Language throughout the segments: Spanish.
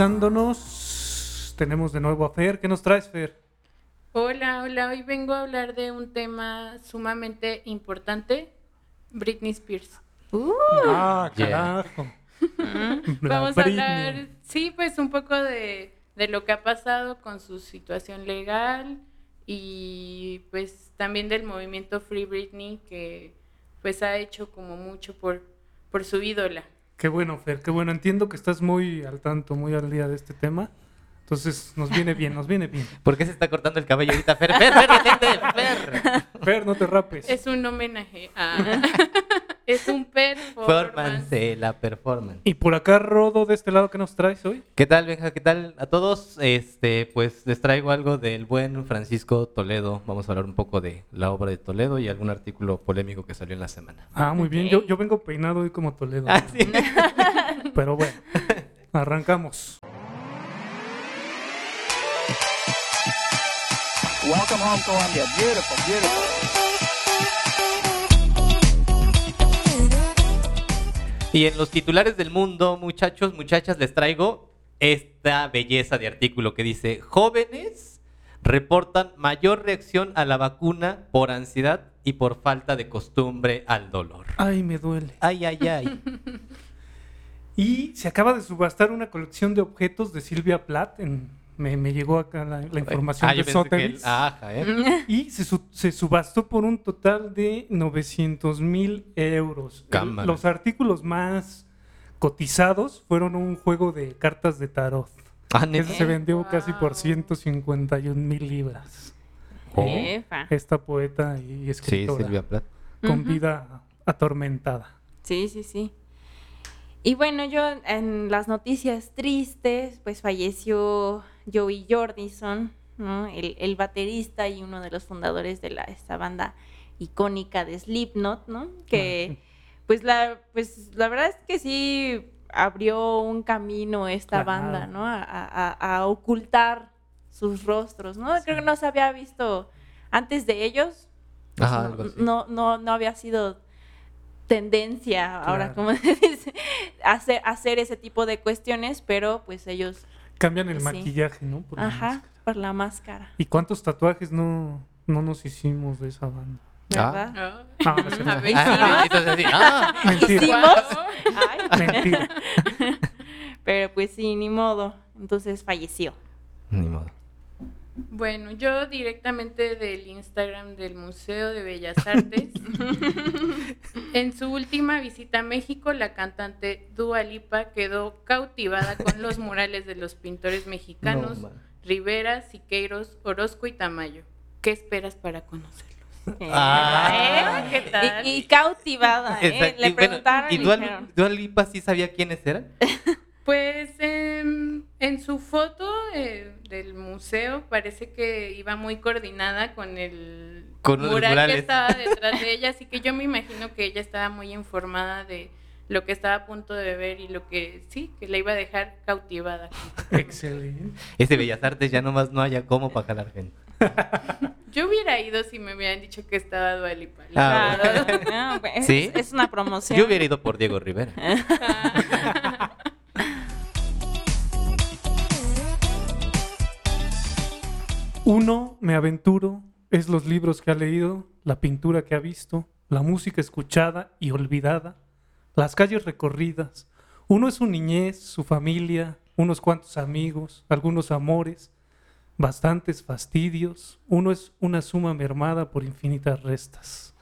alfabetizándonos. Tenemos de nuevo a Fer. ¿Qué nos traes, Fer? Hola, hola. Hoy vengo a hablar de un tema sumamente importante, Britney Spears. Uh, ah, carajo. Vamos a hablar, sí, pues un poco de, de lo que ha pasado con su situación legal y pues también del movimiento Free Britney que pues ha hecho como mucho por, por su ídola. Qué bueno, Fer. Qué bueno. Entiendo que estás muy al tanto, muy al día de este tema. Entonces, nos viene bien, nos viene bien. ¿Por qué se está cortando el cabello ahorita? Fer, Fer, Fer, detente, Fer. Fer, no te rapes. Es un homenaje a... es un performance. Performance, la performance. Y por acá, Rodo, de este lado, ¿qué nos traes hoy? ¿Qué tal, Benja? ¿Qué tal a todos? Este, pues les traigo algo del buen Francisco Toledo. Vamos a hablar un poco de la obra de Toledo y algún artículo polémico que salió en la semana. Ah, muy bien. Yo, yo vengo peinado hoy como Toledo. Ah, sí. Pero bueno, arrancamos. Welcome home, Columbia. Beautiful, beautiful. Y en los titulares del mundo, muchachos, muchachas, les traigo esta belleza de artículo que dice, jóvenes reportan mayor reacción a la vacuna por ansiedad y por falta de costumbre al dolor. Ay, me duele. Ay, ay, ay. Y se acaba de subastar una colección de objetos de Silvia Plath. En, me, me llegó acá la, la información Ah, de Sotheby's. ¿eh? Y se, su- se subastó por un total de 900 mil euros. Cámara. Los artículos más cotizados fueron un juego de cartas de tarot. Ah, Ese se vendió casi por Wow. 151 mil libras. Oh. Esta poeta y Sí, escritora Silvia Plath. con vida atormentada. Sí, sí, sí. Y bueno, yo en las noticias tristes, pues falleció Joey Jordison, ¿no? El, el baterista y uno de los fundadores de la, esta banda icónica de Slipknot, ¿no? Que pues la, pues la verdad es que sí abrió un camino esta Claro. banda, ¿no? A, a- a ocultar sus rostros, ¿no? Creo que no se había visto antes de ellos. Ajá, no- algo así. no, no, no había sido tendencia ahora como se dice hacer, hacer ese tipo de cuestiones pero pues ellos Cambian el Sí. maquillaje, ¿no? Por la ajá máscara. por la máscara ¿Y cuántos tatuajes no, no nos hicimos de esa banda? verdad Ah. Ah, Ah, entonces ah. Mentira. hicimos Ay. Mentira. pero pues sí ni modo entonces falleció Ni modo. Bueno, yo directamente del Instagram del Museo de Bellas Artes. en su última visita a México, la cantante Dua Lipa quedó cautivada con los murales de los pintores mexicanos No. Rivera, Siqueiros, Orozco y Tamayo. ¿Qué esperas para conocerlos? Ah. ¿Eh? ¿Qué tal? y, y cautivada ¿eh? Le Y bueno, preguntaron ¿Y y Dua, Lipa sí sabía quiénes eran? Pues em, en su foto eh, del museo parece que iba muy coordinada con el Con mural que estaba detrás de ella, así que yo me imagino que ella estaba muy informada de lo que estaba a punto de ver y lo que sí, que la iba a dejar cautivada. Excelente. Ese Bellas Artes ya nomás no haya cómo para jalar gente. Yo hubiera ido si me hubieran dicho que estaba Dualipa. Ah, claro, no, pues, ¿Sí? es, es una promoción Yo hubiera ido por Diego Rivera. Uno, me aventuro, es los libros que ha leído, la pintura que ha visto, la música escuchada y olvidada, las calles recorridas. Uno es su niñez, su familia, unos cuantos amigos, algunos amores, bastantes fastidios. Uno es una suma mermada por infinitas restas.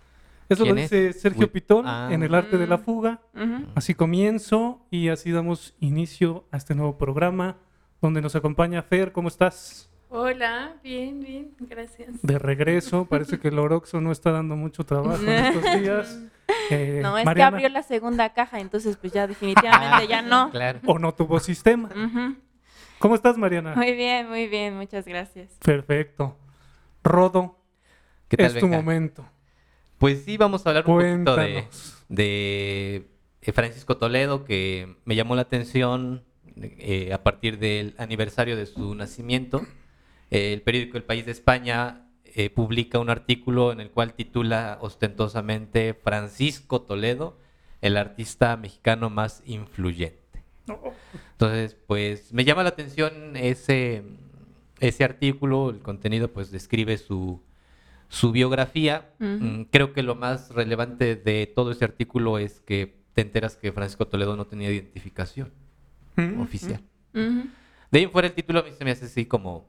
Eso lo dice Sergio Wi- Pitón Ah. en El arte de la Mm. fuga. Así comienzo y así damos inicio a este nuevo programa donde nos acompaña Fer. ¿Cómo estás? Hola, bien, bien, gracias. De regreso, parece que el Oroxo no está dando mucho trabajo en estos días. Eh, no es que Mariana, abrió la segunda caja entonces pues ya definitivamente ya no Claro. O no tuvo sistema. ¿Cómo estás, Mariana? Muy bien, muy bien, muchas gracias. Perfecto. Rodo, ¿Qué tal, es tu momento. Pues sí, vamos a hablar un poquito de, de eh, Francisco Toledo, que me llamó la atención eh, a partir del aniversario de su nacimiento. Eh, el periódico El País de España eh, publica un artículo en el cual titula ostentosamente Francisco Toledo, el artista mexicano más influyente. Entonces, pues me llama la atención ese, ese artículo, el contenido pues describe su, su biografía. Mm, Creo que lo más relevante de todo ese artículo es que te enteras que Francisco Toledo no tenía identificación Mm, oficial. Ujú. De ahí en fuera el título a mí se me hace así como,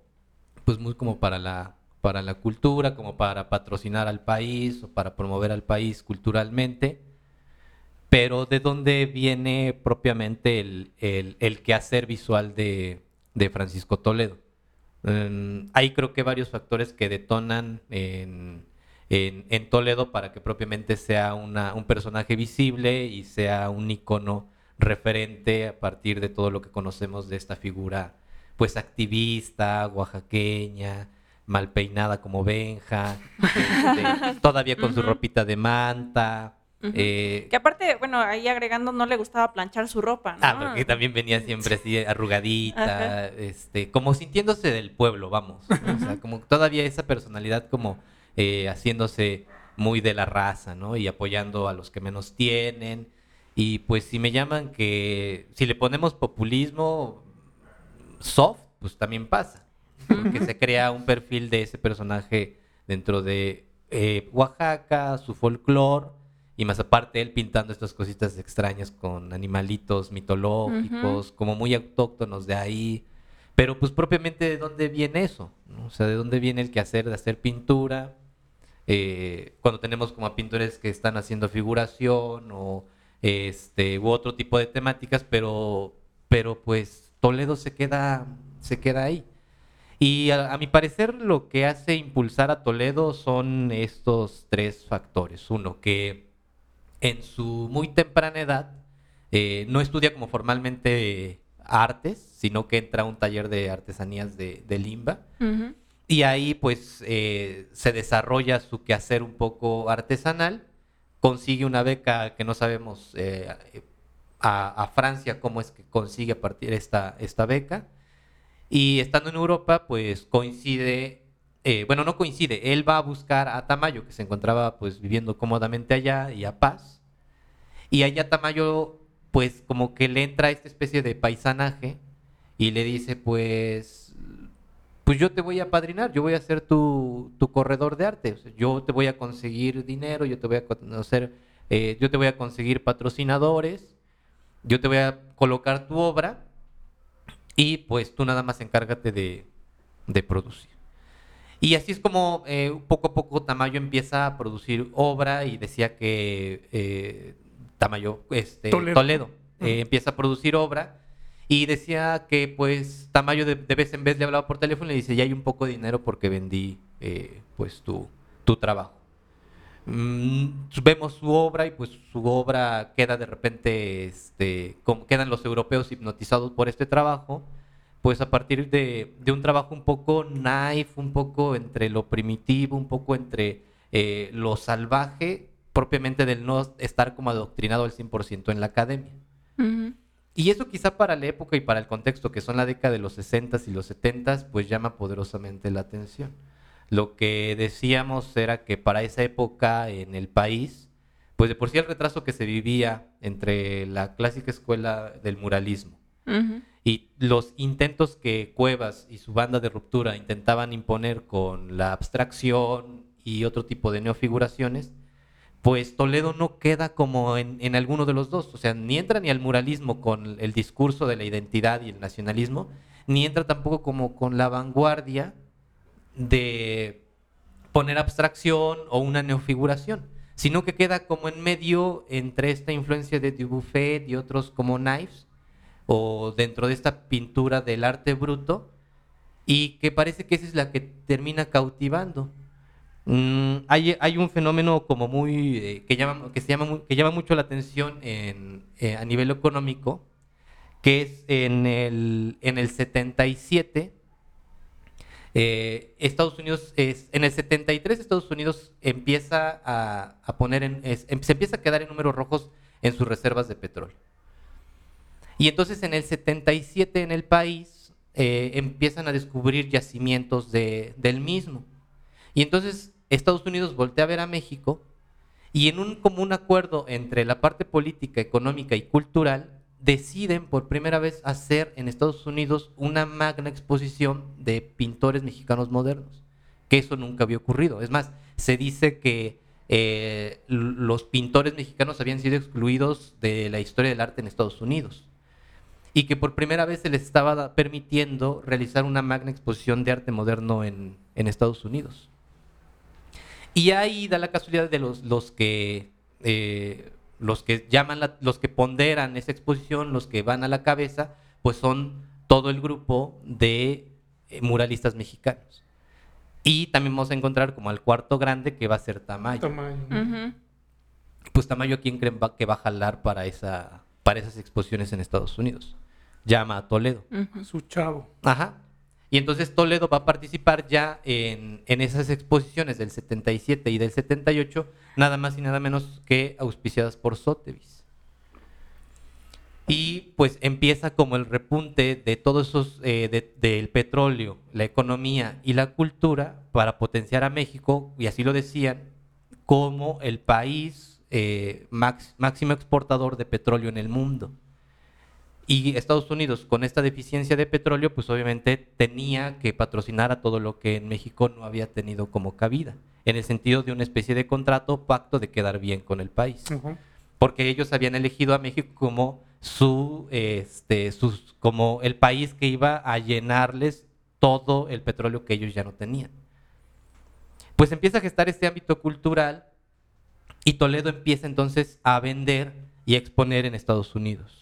pues muy como para la, para la cultura, como para patrocinar al país o para promover al país culturalmente. Pero ¿de dónde viene propiamente el, el, el quehacer visual de, de Francisco Toledo? Mm, hay creo que varios factores que detonan en, en- en Toledo para que propiamente sea una- un personaje visible y sea un icono referente a partir de todo lo que conocemos de esta figura pues activista, oaxaqueña, mal peinada como Benja, este, todavía con su ropita de manta. Eh, Que aparte, bueno, ahí agregando, no le gustaba planchar su ropa, ¿no? Ah, porque también venía siempre así arrugadita, Ajá. este, como sintiéndose del pueblo, vamos. O sea, como todavía esa personalidad como eh, haciéndose muy de la raza, ¿no? Y apoyando a los que menos tienen. Y pues si me llaman que, si le ponemos populismo soft, pues también pasa. Porque se crea un perfil de ese personaje dentro de eh, Oaxaca, su folclore, y más aparte él pintando estas cositas extrañas con animalitos mitológicos, como muy autóctonos de ahí. Pero pues propiamente de dónde viene eso, ¿no? O sea, de dónde viene el quehacer de hacer pintura, eh, cuando tenemos como a pintores que están haciendo figuración o este u otro tipo de temáticas, pero pero pues Toledo se queda se queda ahí. Y a, a mi parecer lo que hace impulsar a Toledo son estos tres factores. Uno, que en su muy temprana edad eh, no estudia como formalmente artes, sino que entra a un taller de artesanías de, de Limba. Y ahí pues eh, se desarrolla su quehacer un poco artesanal, consigue una beca que no sabemos eh, a, Francia cómo es que consigue partir esta, esta beca. Y estando en Europa pues coincide, eh, bueno no coincide, él va a buscar a Tamayo que se encontraba pues viviendo cómodamente allá y a Paz. Y allá Tamayo pues como que le entra esta especie de paisanaje y le dice pues pues yo te voy a padrinar, yo voy a ser tu, tu corredor de arte, yo te voy a conseguir dinero, yo te voy a conocer, eh, yo te voy a conseguir patrocinadores, yo te voy a colocar tu obra y pues tú nada más encárgate de, de producir. Y así es como eh, poco a poco Tamayo empieza a producir obra y decía que eh, Tamayo, este, Toledo. Toledo, eh, empieza a producir obra y decía que pues Tamayo de, de vez en vez le hablaba por teléfono y le dice, ya hay un poco de dinero porque vendí eh, pues tu, tu trabajo. Mm, vemos su obra y pues su obra queda de repente, este, como quedan los europeos hipnotizados por este trabajo, pues a partir de, de un trabajo un poco naif, un poco entre lo primitivo, un poco entre eh, lo salvaje, propiamente del no estar como adoctrinado al 100% en la academia. Y eso quizá para la época y para el contexto, que son la década de los 60s y los 70s, pues llama poderosamente la atención. Lo que decíamos era que para esa época en el país, pues de por sí el retraso que se vivía entre la clásica escuela del muralismo y los intentos que Cuevas y su banda de ruptura intentaban imponer con la abstracción y otro tipo de neofiguraciones, pues Toledo no queda como en, en alguno de los dos. O sea, ni entra ni al muralismo con el discurso de la identidad y el nacionalismo, ni entra tampoco como con la vanguardia de poner abstracción o una neofiguración, sino que queda como en medio entre esta influencia de Dubuffet y otros como Knives, o dentro de esta pintura del arte bruto, y que parece que esa es la que termina cautivando. Mm, hay, hay un fenómeno como muy eh, que llama que se llama que llama mucho la atención en, eh, a nivel económico que es en el en el 77 eh, Estados Unidos es en el 73 Estados Unidos empieza a, a poner en es- em- se empieza a quedar en números rojos en sus reservas de petróleo y entonces en el 77 en el país eh, empiezan a descubrir yacimientos de- del mismo. Y entonces Estados Unidos voltea a ver a México y en un común acuerdo entre la parte política, económica y cultural deciden por primera vez hacer en Estados Unidos una magna exposición de pintores mexicanos modernos, que eso nunca había ocurrido. Es más, se dice que eh, los pintores mexicanos habían sido excluidos de la historia del arte en Estados Unidos y que por primera vez se les estaba permitiendo realizar una magna exposición de arte moderno en, Estados Unidos. Y ahí da la casualidad de los, que eh, los que llaman los que ponderan esa exposición, los que van a la cabeza, pues son todo el grupo de eh, muralistas mexicanos. Y también vamos a encontrar como al cuarto grande que va a ser Tamayo. Tamayo. Pues Tamayo, ¿quién creen que va a jalar para, esa, para esas exposiciones en Estados Unidos? Llama a Toledo. Su chavo. Ajá. Y entonces Toledo va a participar ya en, esas exposiciones del 77 y del 78, nada más y nada menos que auspiciadas por Sotheby's. Y pues empieza como el repunte de todos esos, eh, del petróleo, la economía y la cultura para potenciar a México, y así lo decían, como el país eh, máximo exportador de petróleo en el mundo. Y Estados Unidos, con esta deficiencia de petróleo, pues obviamente tenía que patrocinar a todo lo que en México no había tenido como cabida, en el sentido de una especie de contrato, pacto de quedar bien con el país. Porque ellos habían elegido a México como su, este, sus, como el país que iba a llenarles todo el petróleo que ellos ya no tenían. Pues empieza a gestar este ámbito cultural y Toledo empieza entonces a vender y a exponer en Estados Unidos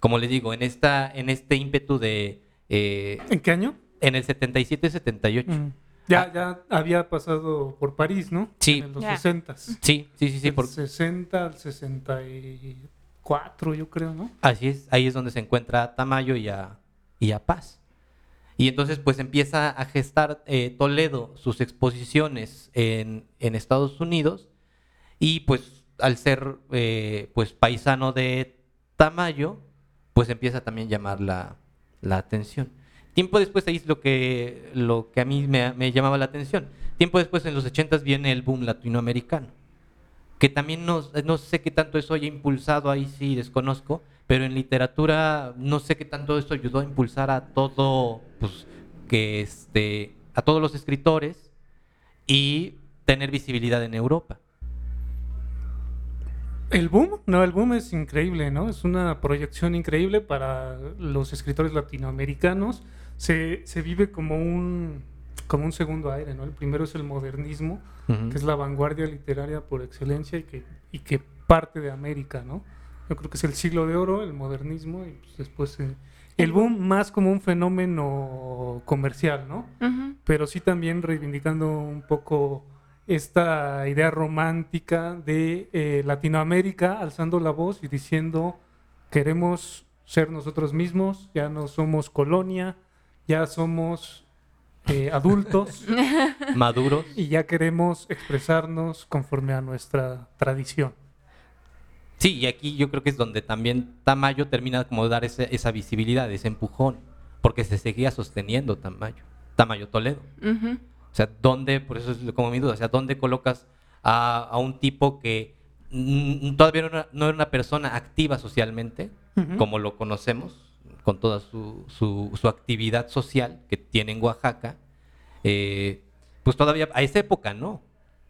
como le digo, en, esta, en este ímpetu de... Eh, ¿En qué año? En el 77-78. Mm. Ya, ah. ya había pasado por París, ¿no? Sí. En los 60. Sí, sí, sí. sí por... 60 al 64, yo creo, ¿no? Así es, ahí es donde se encuentra Tamayo y a, y a Paz. Y entonces pues empieza a gestar eh, Toledo sus exposiciones en, en, Estados Unidos y pues al ser eh, pues paisano de Tamayo, pues empieza también a llamar la, atención. Tiempo después, ahí es lo que, lo que a mí me, llamaba la atención. Tiempo después, en los 80 viene el boom latinoamericano, que también no, no sé qué tanto eso haya impulsado, ahí sí desconozco, pero en literatura no sé qué tanto eso ayudó a impulsar a todo, pues, que este, a todos los escritores y tener visibilidad en Europa. El boom, no, el boom es increíble, ¿no? Es una proyección increíble para los escritores latinoamericanos. Se, se vive como un, como un segundo aire, ¿no? El primero es el modernismo, que es la vanguardia literaria por excelencia y que, y que parte de América, ¿no? Yo creo que es el siglo de oro, el modernismo, y pues después eh, el boom más como un fenómeno comercial, ¿no? Pero sí también reivindicando un poco esta idea romántica de eh, Latinoamérica alzando la voz y diciendo queremos ser nosotros mismos, ya no somos colonia, ya somos eh, adultos, maduros, y ya queremos expresarnos conforme a nuestra tradición. Sí, y aquí yo creo que es donde también Tamayo termina como de dar esa visibilidad, ese empujón, porque se seguía sosteniendo Tamayo, Tamayo Toledo. O sea, ¿dónde, por eso es como mi duda, o sea, ¿dónde colocas a, un tipo que todavía no era, una persona activa socialmente, como lo conocemos, con toda su, su, actividad social que tiene en Oaxaca? Eh, pues todavía, a esa época, ¿no?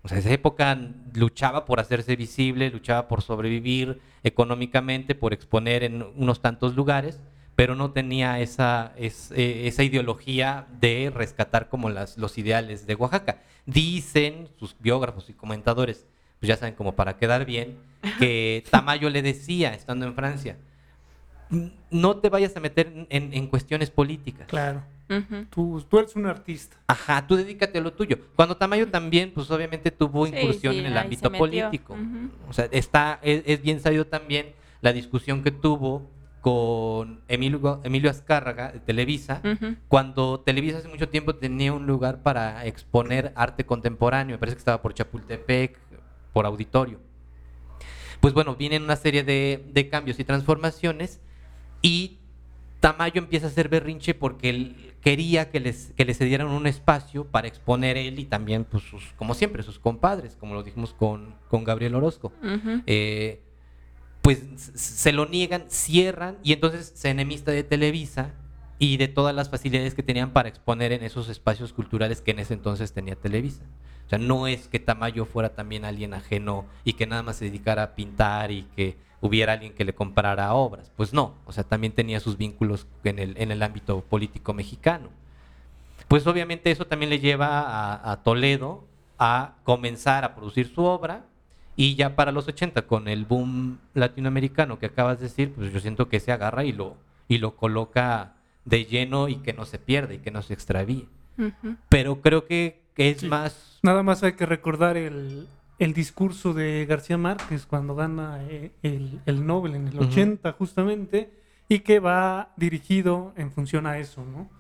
O sea, esa época luchaba por hacerse visible, luchaba por sobrevivir económicamente, por exponer en unos tantos lugares pero no tenía esa, eh, esa ideología de rescatar como las, los ideales de Oaxaca. Dicen sus biógrafos y comentadores, pues ya saben, como para quedar bien, que Tamayo le decía, estando en Francia, no te vayas a meter en, cuestiones políticas. Claro. tú, tú, eres un artista. Ajá, tú dedícate a lo tuyo. Cuando Tamayo también, pues obviamente tuvo incursión en el ámbito político. O sea, está, es, bien sabido también la discusión que tuvo con Emilio, Emilio Azcárraga de Televisa, cuando Televisa hace mucho tiempo tenía un lugar para exponer arte contemporáneo, me parece que estaba por Chapultepec, por auditorio. Pues bueno, vienen una serie de, cambios y transformaciones y Tamayo empieza a hacer berrinche porque él quería que les, que le cedieran un espacio para exponer él y también, pues, como siempre, sus compadres, como lo dijimos con, con Gabriel Orozco pues se lo niegan, cierran y entonces se enemista de Televisa y de todas las facilidades que tenían para exponer en esos espacios culturales que en ese entonces tenía Televisa. O sea, no es que Tamayo fuera también alguien ajeno y que nada más se dedicara a pintar y que hubiera alguien que le comprara obras. Pues no, o sea, también tenía sus vínculos en el, en el ámbito político mexicano. Pues obviamente eso también le lleva a, a Toledo a comenzar a producir su obra y ya para los 80 con el boom latinoamericano que acabas de decir, pues yo siento que se agarra y lo, y lo coloca de lleno y que no se pierda y que no se extravíe. Pero creo que, que es Sí. más... Nada más hay que recordar el, el discurso de García Márquez cuando gana eh, el, el Nobel en el Ujú. 80 justamente y que va dirigido en función a eso, ¿no?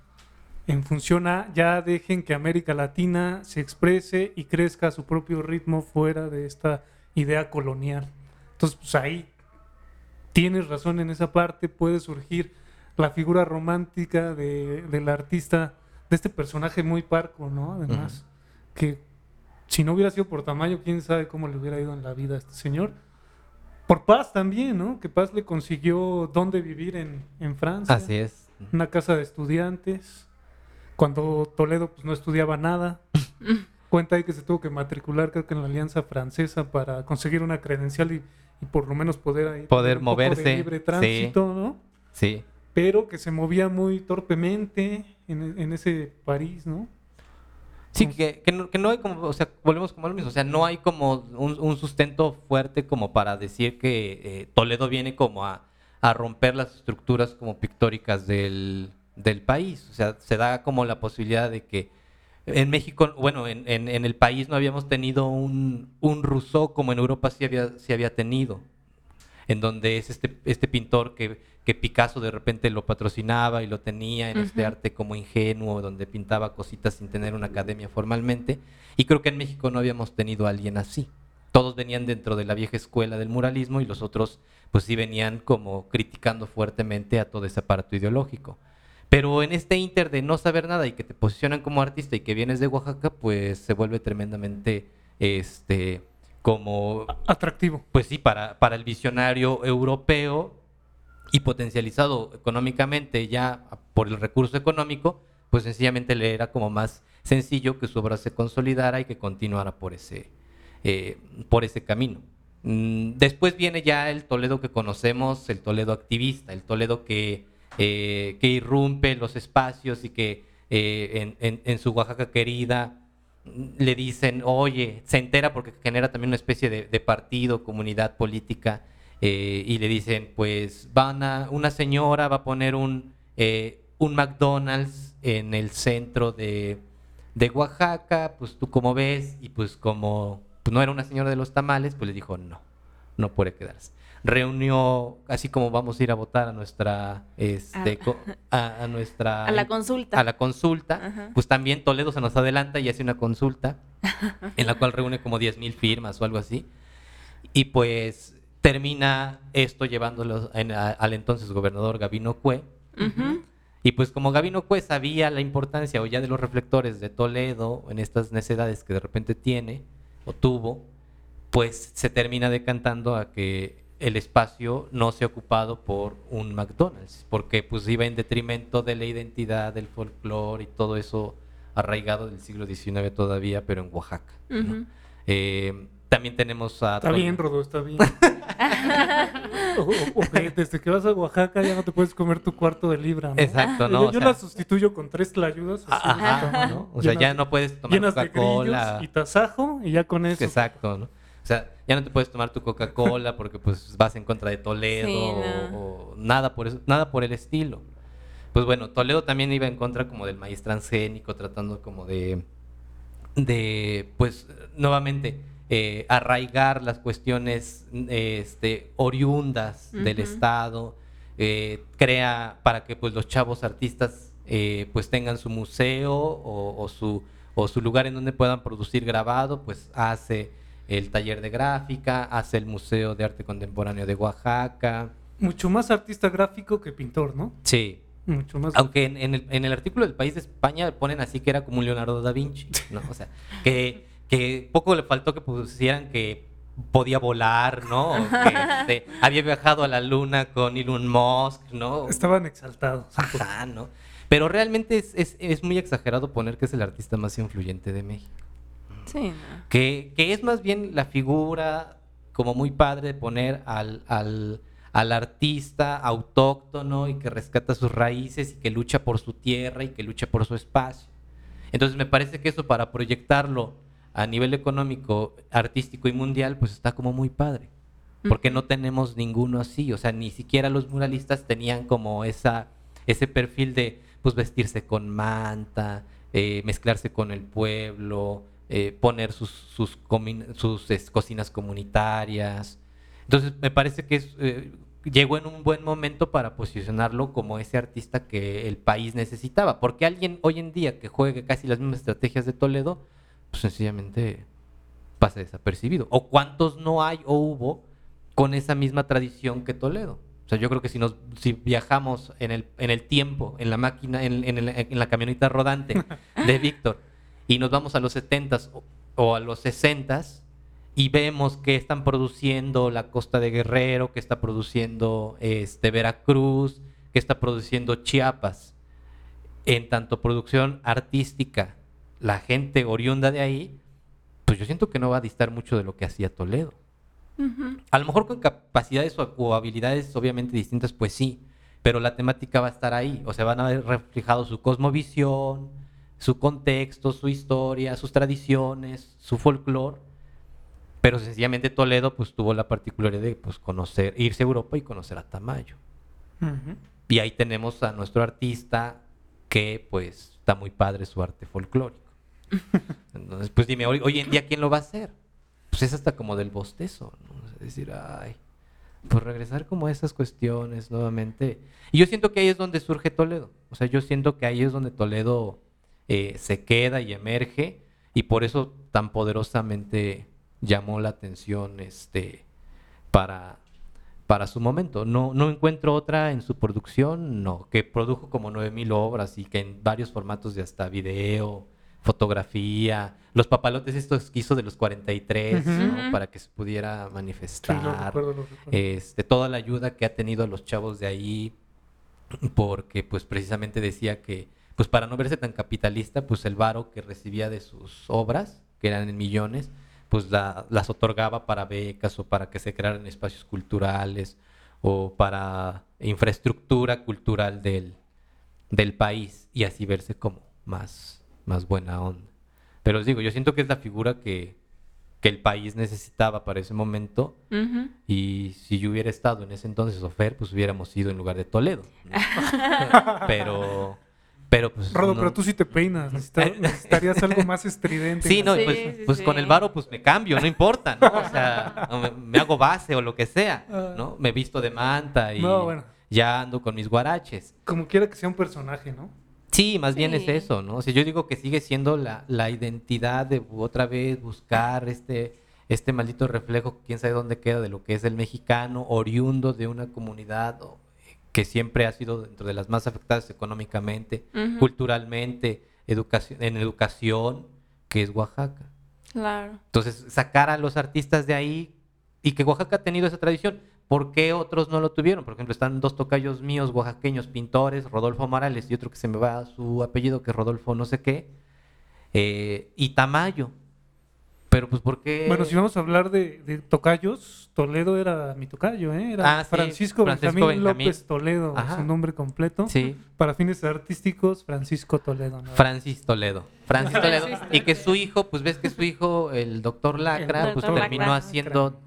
En función a ya dejen que América Latina se exprese y crezca a su propio ritmo fuera de esta idea colonial. Entonces, pues ahí tienes razón en esa parte, puede surgir la figura romántica de, del artista, de este personaje muy parco, ¿no? Además, que si no hubiera sido por tamaño, quién sabe cómo le hubiera ido en la vida a este señor. Por Paz también, ¿no? Que Paz le consiguió dónde vivir en, en Francia. Así es. Una casa de estudiantes. Cuando Toledo pues no estudiaba nada. Cuenta ahí que se tuvo que matricular, creo que en la Alianza Francesa, para conseguir una credencial y, y por lo menos poder ahí Poder de moverse, libre sí. tránsito, ¿no? Sí. Pero que se movía muy torpemente en, en ese París, ¿no? Sí, que, que, no, que no hay como, o sea, volvemos como a lo mismo, o sea, no hay como un, un sustento fuerte como para decir que eh, Toledo viene como a, a romper las estructuras como pictóricas del, del país, o sea, se da como la posibilidad de que en México, bueno, en, en, en el país no habíamos tenido un, un Rousseau como en Europa sí había, sí había tenido, en donde es este, este pintor que, que Picasso de repente lo patrocinaba y lo tenía en este arte como ingenuo, donde pintaba cositas sin tener una academia formalmente. Y creo que en México no habíamos tenido a alguien así. Todos venían dentro de la vieja escuela del muralismo y los otros pues sí venían como criticando fuertemente a todo ese aparato ideológico. Pero en este inter de no saber nada y que te posicionan como artista y que vienes de Oaxaca, pues se vuelve tremendamente este como Atractivo. pues sí, para, para el visionario europeo y potencializado económicamente ya por el recurso económico, pues sencillamente le era como más sencillo que su obra se consolidara y que continuara por ese, eh, por ese camino. Mm, Después viene ya el Toledo que conocemos, el Toledo activista, el Toledo que, eh, que irrumpe los espacios y que eh, en, su Oaxaca querida le dicen, oye, se entera porque genera también una especie de, de partido, comunidad política, eh, y le dicen, pues van a, una señora va a poner un, eh, un McDonald's en el centro de, de Oaxaca, pues tú como ves, y pues como pues, no era una señora de los tamales, pues le dijo, no, no puede quedarse. Reunió, así como vamos a ir a votar a nuestra, este, A- nuestra A la consulta. a la consulta, Ajá. pues también Toledo se nos adelanta y hace una consulta en la cual reúne como 10.000 firmas o algo así. Y pues termina esto llevándolo en- a- al entonces gobernador Gabino Cue. Y pues como Gabino Cue sabía la importancia o ya de los reflectores de Toledo en estas necesidades que de repente tiene o tuvo, pues se termina decantando a que el espacio no sea ocupado por un McDonald's, porque pues iba en detrimento de la identidad, del folclore y todo eso arraigado del siglo XIX todavía, pero en Oaxaca. Eh, también tenemos a... Está bien, Rodo, está bien. o, o- o que desde que vas a Oaxaca ya no te puedes comer tu cuarto de libra, ¿no? Exacto, ¿no? Yo, O yo sea- la sustituyo con tres tlayudas. así, Ajá, ¿no? O sea, Llenas- ya no puedes tomar Coca-Cola. y tasajo y ya con eso. Exacto, ¿no? O sea, ya no te puedes tomar tu Coca-Cola porque pues vas en contra de Toledo Sí, o, no. o nada por eso, nada por el estilo. Pues bueno, Toledo también iba en contra como del maíz transgénico, tratando como de, de pues nuevamente eh, arraigar las cuestiones eh, este, oriundas del. Estado, eh, crea para que pues los chavos artistas eh, pues tengan su museo o, o su, o su lugar en donde puedan producir grabado, pues hace el taller de gráfica, hace el Museo de Arte Contemporáneo de Oaxaca. Mucho más artista gráfico que pintor, ¿no? Sí. Mucho más. Aunque en, en el, en el artículo del País de España ponen así que era como un Leonardo da Vinci, ¿no? O sea, que, que poco le faltó que pusieran que podía volar, ¿no? Que este, había viajado a la luna con Elon Musk, ¿no? Estaban exaltados. Ajá, ¿no? Pero realmente es, es- es muy exagerado poner que es el artista más influyente de México. Sí, no. Que, que es más bien la figura como muy padre de poner al, al, al artista autóctono y que rescata sus raíces y que lucha por su tierra y que lucha por su espacio. Entonces me parece que eso para proyectarlo a nivel económico, artístico y mundial, pues está como muy padre. Porque no tenemos ninguno así, o sea, ni siquiera los muralistas tenían como esa, ese perfil de pues vestirse con manta, eh, mezclarse con el pueblo, eh, poner sus, sus, comi- sus es, cocinas comunitarias. Entonces me parece que es, eh, llegó en un buen momento para posicionarlo como ese artista que el país necesitaba. Porque alguien hoy en día que juegue casi las mismas estrategias de Toledo, pues sencillamente pasa desapercibido. O cuántos no hay o hubo con esa misma tradición que Toledo. O sea, yo creo que si nos si viajamos en el, en el tiempo, en la máquina, en, en el- en la camioneta rodante de Víctor, y nos vamos a los 70s o, a los 60s y vemos que están produciendo la costa de Guerrero, que está produciendo este, Veracruz, que está produciendo Chiapas, en tanto producción artística, la gente oriunda de ahí, pues yo siento que no va a distar mucho de lo que hacía Toledo. A lo mejor con capacidades o, o habilidades obviamente distintas, pues sí, pero la temática va a estar ahí, o sea, van a ver reflejado su cosmovisión, su contexto, su historia, sus tradiciones, su folclore, pero sencillamente Toledo pues tuvo la particularidad de pues conocer, irse a Europa y conocer a Tamayo. Y ahí tenemos a nuestro artista que pues está muy padre su arte folclórico. Entonces, pues dime, hoy, hoy en día ¿quién lo va a hacer? Pues es hasta como del bostezo, ¿no? Es decir, ay, pues regresar como a esas cuestiones nuevamente. Y yo siento que ahí es donde surge Toledo. O sea, yo siento que ahí es donde Toledo eh, se queda y emerge y por eso tan poderosamente llamó la atención este para para su momento. No, no encuentro otra en su producción, no, que produjo como 9000 obras y que en varios formatos de hasta video, fotografía, los papalotes estos que hizo de los 43, Ujú. ¿no? Ujú. para que se pudiera Sí, lo manifestar. recuerdo, lo recuerdo. Este, toda la ayuda que ha tenido a los chavos de ahí, porque pues precisamente decía que, pues para no verse tan capitalista, pues el varo que recibía de sus obras, que eran en millones, pues la- las otorgaba para becas o para que se crearan espacios culturales o para infraestructura cultural del, del país y así verse como más, más buena onda. Pero os digo, yo siento que es la figura que, que el país necesitaba para ese momento y si yo hubiera estado en ese entonces, Ofer, pues hubiéramos ido en lugar de Toledo. ¿no? pero, pero pues. Rodo, no- pero tú sí te peinas. necesita- necesitarías algo más estridente. Sí, no, Sí, pues, sí, pues con el varo pues me cambio, no importa, ¿no? O sea, me, me hago base o lo que sea, ¿no? Me visto de manta y No, bueno. ya ando con mis guaraches. Como quiera que sea un personaje, ¿no? Sí, más bien es eso, ¿no? O sea, yo digo que sigue siendo la, la identidad de otra vez buscar este, este maldito reflejo, quién sabe dónde queda, de lo que es el mexicano, oriundo de una comunidad o, que siempre ha sido dentro de las más afectadas económicamente, culturalmente, educación, en educación, que es Oaxaca. Claro. Entonces, sacar a los artistas de ahí y que Oaxaca ha tenido esa tradición. ¿Por qué otros no lo tuvieron? Por ejemplo, están dos tocayos míos oaxaqueños, pintores, Rodolfo Morales y otro que se me va su apellido, que es Rodolfo no sé qué, eh, y Tamayo. Pero pues, ¿por qué? Bueno, si vamos a hablar de, de tocayos, Toledo era mi tocayo, ¿eh? Era Ah, sí, Francisco, Francisco Benjamín, Benjamín. López Toledo, Ajá. su nombre completo. Sí, Para fines artísticos, Francisco Toledo. ¿no? Francis Toledo. Francis Toledo. Y que su hijo, pues ves que su hijo, el doctor Lacra, El pues doctor terminó Lacra. haciendo,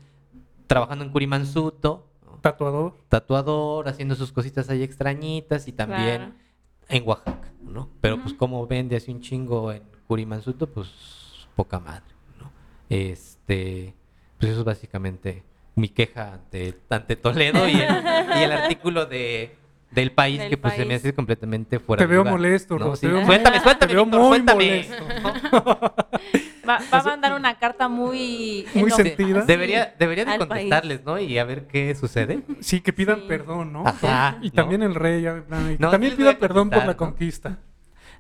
trabajando en Curimansuto. Tatuador. tatuador, haciendo sus cositas ahí extrañitas y también Claro. en Oaxaca, ¿no? Pero pues como vende así un chingo en Curimansuto, pues poca madre. Este, pues eso es básicamente mi queja ante, ante Toledo y el, y el artículo de del país Del que pues se me hace completamente fuera Te de veo lugar, molesto, ¿no? Sí. te veo- Suéltame, suéltame, te veo Víctor, muy suéltame. molesto. Va, va a mandar una carta muy... Muy sentida. Debería, debería de contestarles, ¿no? Y a ver qué sucede. Sí, que pidan Sí. perdón, ¿no? Ajá, Y ¿no? también el rey, ya, y No, también pidan perdón por la conquista.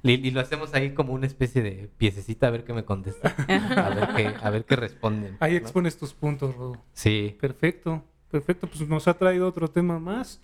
Y, y lo hacemos ahí como una especie de piececita a ver qué me contesta. A ver qué, a ver qué responden. Ahí ¿no? expones tus puntos, Rodo. Sí. Perfecto, perfecto. Pues nos ha traído otro tema más.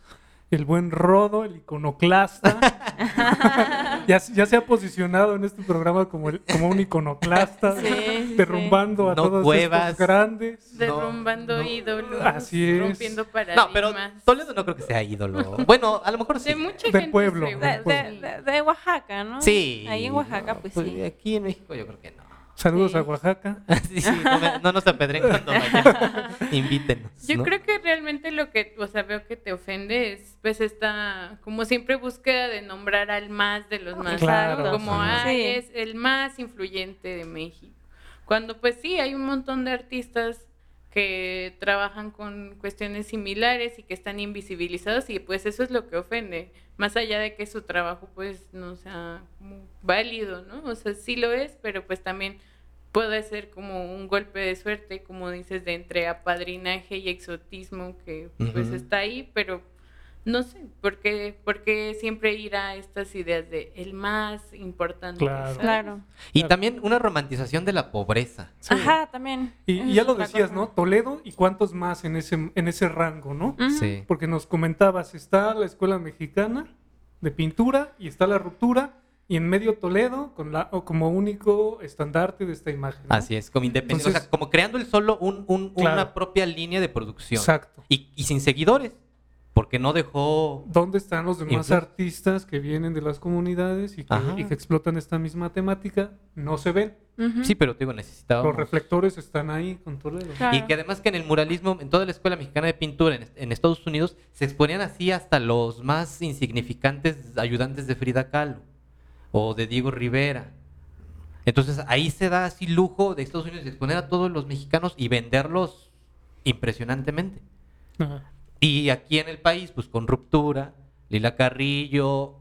El buen Rodo, el iconoclasta. ya, ya se ha posicionado en este programa como, el- como un iconoclasta, Sí, sí, derrumbando a No todos cuevas. estos grandes. Derrumbando no. ídolos, Así es. rompiendo No, paradigmas. pero Toledo no creo que sea ídolo. Bueno, a lo mejor sí. De mucha Del gente del De, pueblo. sí. de- de- de Oaxaca, ¿no? Sí. Ahí en Oaxaca, pues sí. Aquí en México yo creo que no. Saludos Sí. a Oaxaca. sí, sí, no, me- no nos apedren cuando vayan. Invítenos. Yo ¿no? creo que realmente lo que, o sea, veo que te ofende es, pues, esta, como siempre, búsqueda de nombrar al más de los más. Claro, como, sí. es el más influyente de México. Cuando, pues, sí, hay un montón de artistas que trabajan con cuestiones similares y que están invisibilizados y pues eso es lo que ofende, más allá de que su trabajo pues no sea válido, ¿no? O sea, sí lo es, pero pues también puede ser como un golpe de suerte, como dices, de entre apadrinaje y exotismo que pues está ahí, pero no sé, ¿por qué, por qué siempre ir a estas ideas de el más importante? Claro. Y también una romantización de la pobreza. Sí. Ajá, también. Y, ya lo decías. ¿no? Toledo y cuántos más en ese, en ese rango, ¿no? Sí. Porque nos comentabas, está la Escuela Mexicana de Pintura y está la Ruptura y en medio Toledo con la, o como único estandarte de esta imagen. ¿no? Así es, como independiente. Entonces- o sea, como creando el solo un, un- Claro. una propia línea de producción. Exacto. Y, y sin seguidores. Porque no dejó. ¿Dónde están los demás Influ- artistas que vienen de las comunidades y que, Ajá. y que explotan esta misma temática? No se ven. Sí, pero te digo, necesitaba. Los reflectores están ahí con. Claro. Y que además que en el muralismo, en toda la Escuela Mexicana de Pintura en, en Estados Unidos, se exponían así hasta los más insignificantes ayudantes de Frida Kahlo o de Diego Rivera. Entonces ahí se da así lujo de Estados Unidos de exponer a todos los mexicanos y venderlos impresionantemente. Ajá. Y aquí en el país, pues con Ruptura, Lila Carrillo,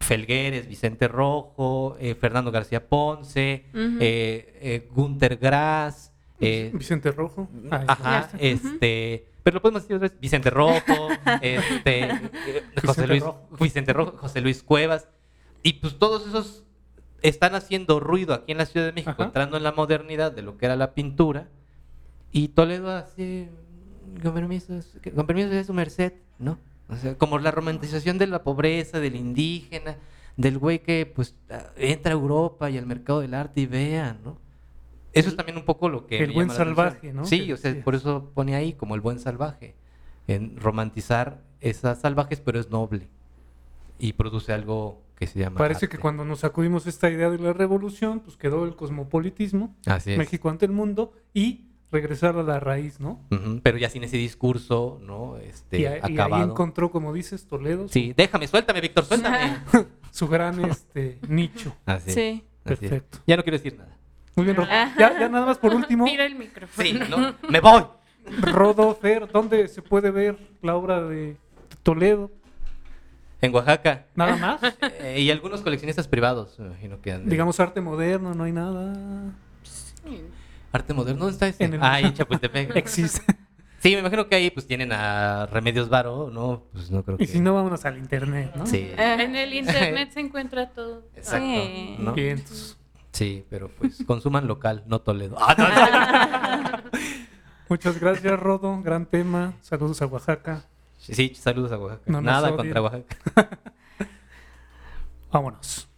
Felgueres, Vicente Rojo, eh, Fernando García Ponce, Ujú. eh, eh, Gunter Grass, eh, Vicente Rojo. Ay, Ajá, este. Pero lo podemos decir otra vez. Vicente Rojo, este. José Luis. Rojo. Vicente Rojo, José Luis Cuevas. Y pues todos esos están haciendo ruido aquí en la Ciudad de México, Ajá. entrando en la modernidad de lo que era la pintura. Y Toledo así. Con permiso, con permiso de su merced, ¿no? O sea, como la romantización de la pobreza, del indígena, del güey que pues entra a Europa y al mercado del arte y vean, ¿no? Eso es también un poco lo que... el buen salvaje. ¿no? Sí, Que o sea, por eso pone ahí como el buen salvaje, en romantizar esas salvajes, pero es noble y produce algo que se llama... Parece que cuando nos sacudimos esta idea de la revolución, pues quedó el cosmopolitismo, Así es. México ante el mundo y regresar a la raíz, ¿no? Pero ya sin ese discurso, ¿no? Este, y, a- y ahí acabado. encontró, como dices, Toledo, su- Sí, déjame, suéltame, Víctor, suéltame. su gran este, nicho. Así, Sí. así. Perfecto. Ya no quiero decir nada. Muy bien, Rodo. Ya, ya nada más por último, Mira el micrófono. Sí, no, me voy. Rodo, Fer, ¿dónde se puede ver la obra de Toledo? En Oaxaca. Nada más. Eh, y algunos coleccionistas privados, me imagino que han de- Digamos arte moderno, no hay nada. Arte moderno, ¿dónde está ese? En el- Ah, en Chapultepec. Existe. Sí, me imagino que ahí pues tienen a Remedios Varo, ¿no? Pues no creo que... Y si no, vámonos al internet, ¿no? Sí, En el internet se encuentra todo. exacto. Sí. ¿no? Bien, entonces, Sí, pero pues consuman local, no Toledo. Ah, no, muchas gracias, Rodo. Gran tema. Saludos a Oaxaca. sí, sí, saludos a Oaxaca. No Nada contra Oaxaca. Vámonos.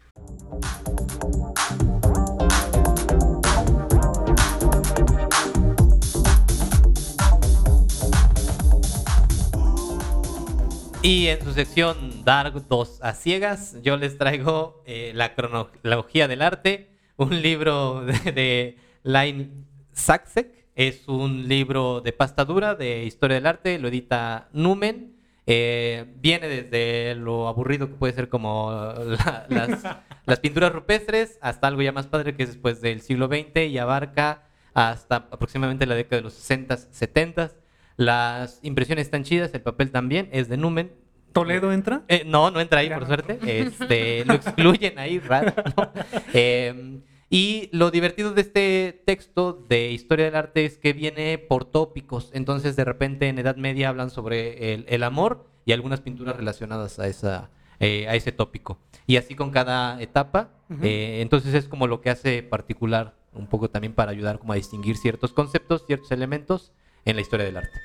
Y en su sección Dark 2 a ciegas, yo les traigo eh, la cronología del arte, un libro de, de Lain Saksek. Es un libro de pasta dura de historia del arte, lo edita Numen. Eh, viene desde lo aburrido que puede ser como la- las, las pinturas rupestres hasta algo ya más padre que es después del siglo XX y abarca hasta aproximadamente la década de los 60, 70. Las impresiones están chidas, el papel también, es de Numen. ¿Toledo entra? Eh, no, no entra ahí, Ya por no. suerte. Este, lo excluyen ahí, raro. ¿no? Eh, y lo divertido de este texto de historia del arte es que viene por tópicos. Entonces, de repente, en Edad Media hablan sobre el, el amor y algunas pinturas relacionadas a esa eh, a ese tópico. Y así con cada etapa, eh, entonces es como lo que hace particular un poco también para ayudar como a distinguir ciertos conceptos, ciertos elementos en la historia del arte.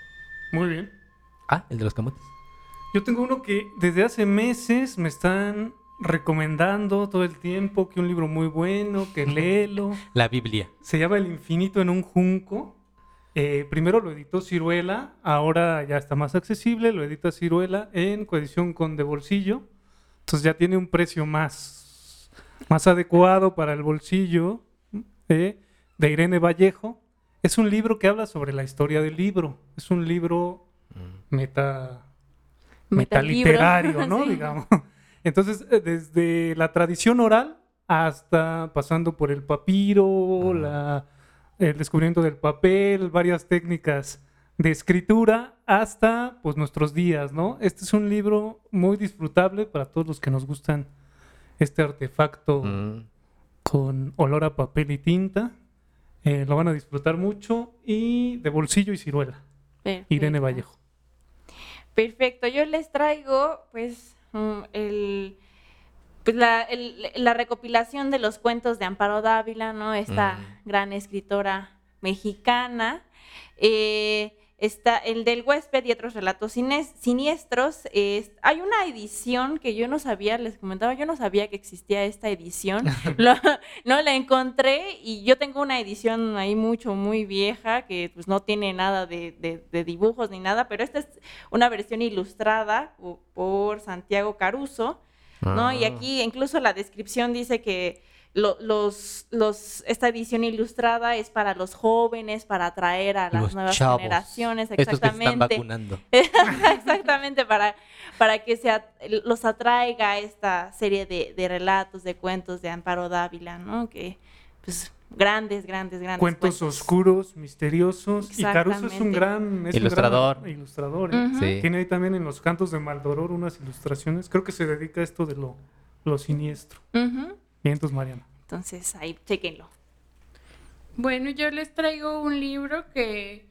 Muy bien. Ah, el de los camotes. Yo tengo uno que desde hace meses me están recomendando todo el tiempo que un libro muy bueno, que léelo. La Biblia. Se llama El infinito en un junco. Eh, primero lo editó Ciruela, ahora ya está más accesible, lo edita Ciruela en coedición con de bolsillo. Entonces ya tiene un precio más, más adecuado para el bolsillo eh, de Irene Vallejo. Es un libro que habla sobre la historia del libro. Es un libro meta, Metalibro. metaliterario, ¿no? Sí. Digamos. Entonces, eh, desde la tradición oral hasta pasando por el papiro, la, el descubrimiento del papel, varias técnicas de escritura, hasta pues nuestros días, ¿no? Este es un libro muy disfrutable para todos los que nos gustan este artefacto Mm. con olor a papel y tinta. Eh, lo van a disfrutar mucho y de bolsillo y ciruela. Irene. Vallejo. Perfecto, yo les traigo pues mm, el, pues, la, el- la recopilación de los cuentos de Amparo Dávila, ¿no? Esta Mm. gran escritora mexicana. Eh, está el del huésped y otros relatos siniestros. Es- hay una edición que yo no sabía, les comentaba, yo no sabía que existía esta edición. Lo- no la encontré y yo tengo una edición ahí mucho, muy vieja que pues no tiene nada de, de- de dibujos ni nada, pero esta es una versión ilustrada po- por Santiago Caruso, ¿no? Y Ah. aquí incluso la descripción dice que lo- los, los, esta edición ilustrada es para los jóvenes, para atraer a las Los nuevas chavos. generaciones, Estos que se están exactamente. vacunando. Exactamente, para, para que se at- los atraiga esta serie de, de relatos, de cuentos de Amparo Dávila, ¿no? Que, pues, grandes, grandes, grandes Cuentos oscuros, misteriosos. Y Caruso es un Exactamente. gran es un Ilustrador. gran ilustrador. ¿eh? Sí. Tiene ahí también en los cantos de Maldoror unas ilustraciones. Creo que se dedica a esto de lo, lo siniestro. Ujú. Vientos, Mariana. Entonces, ahí, chequenlo. Bueno, yo les traigo un libro que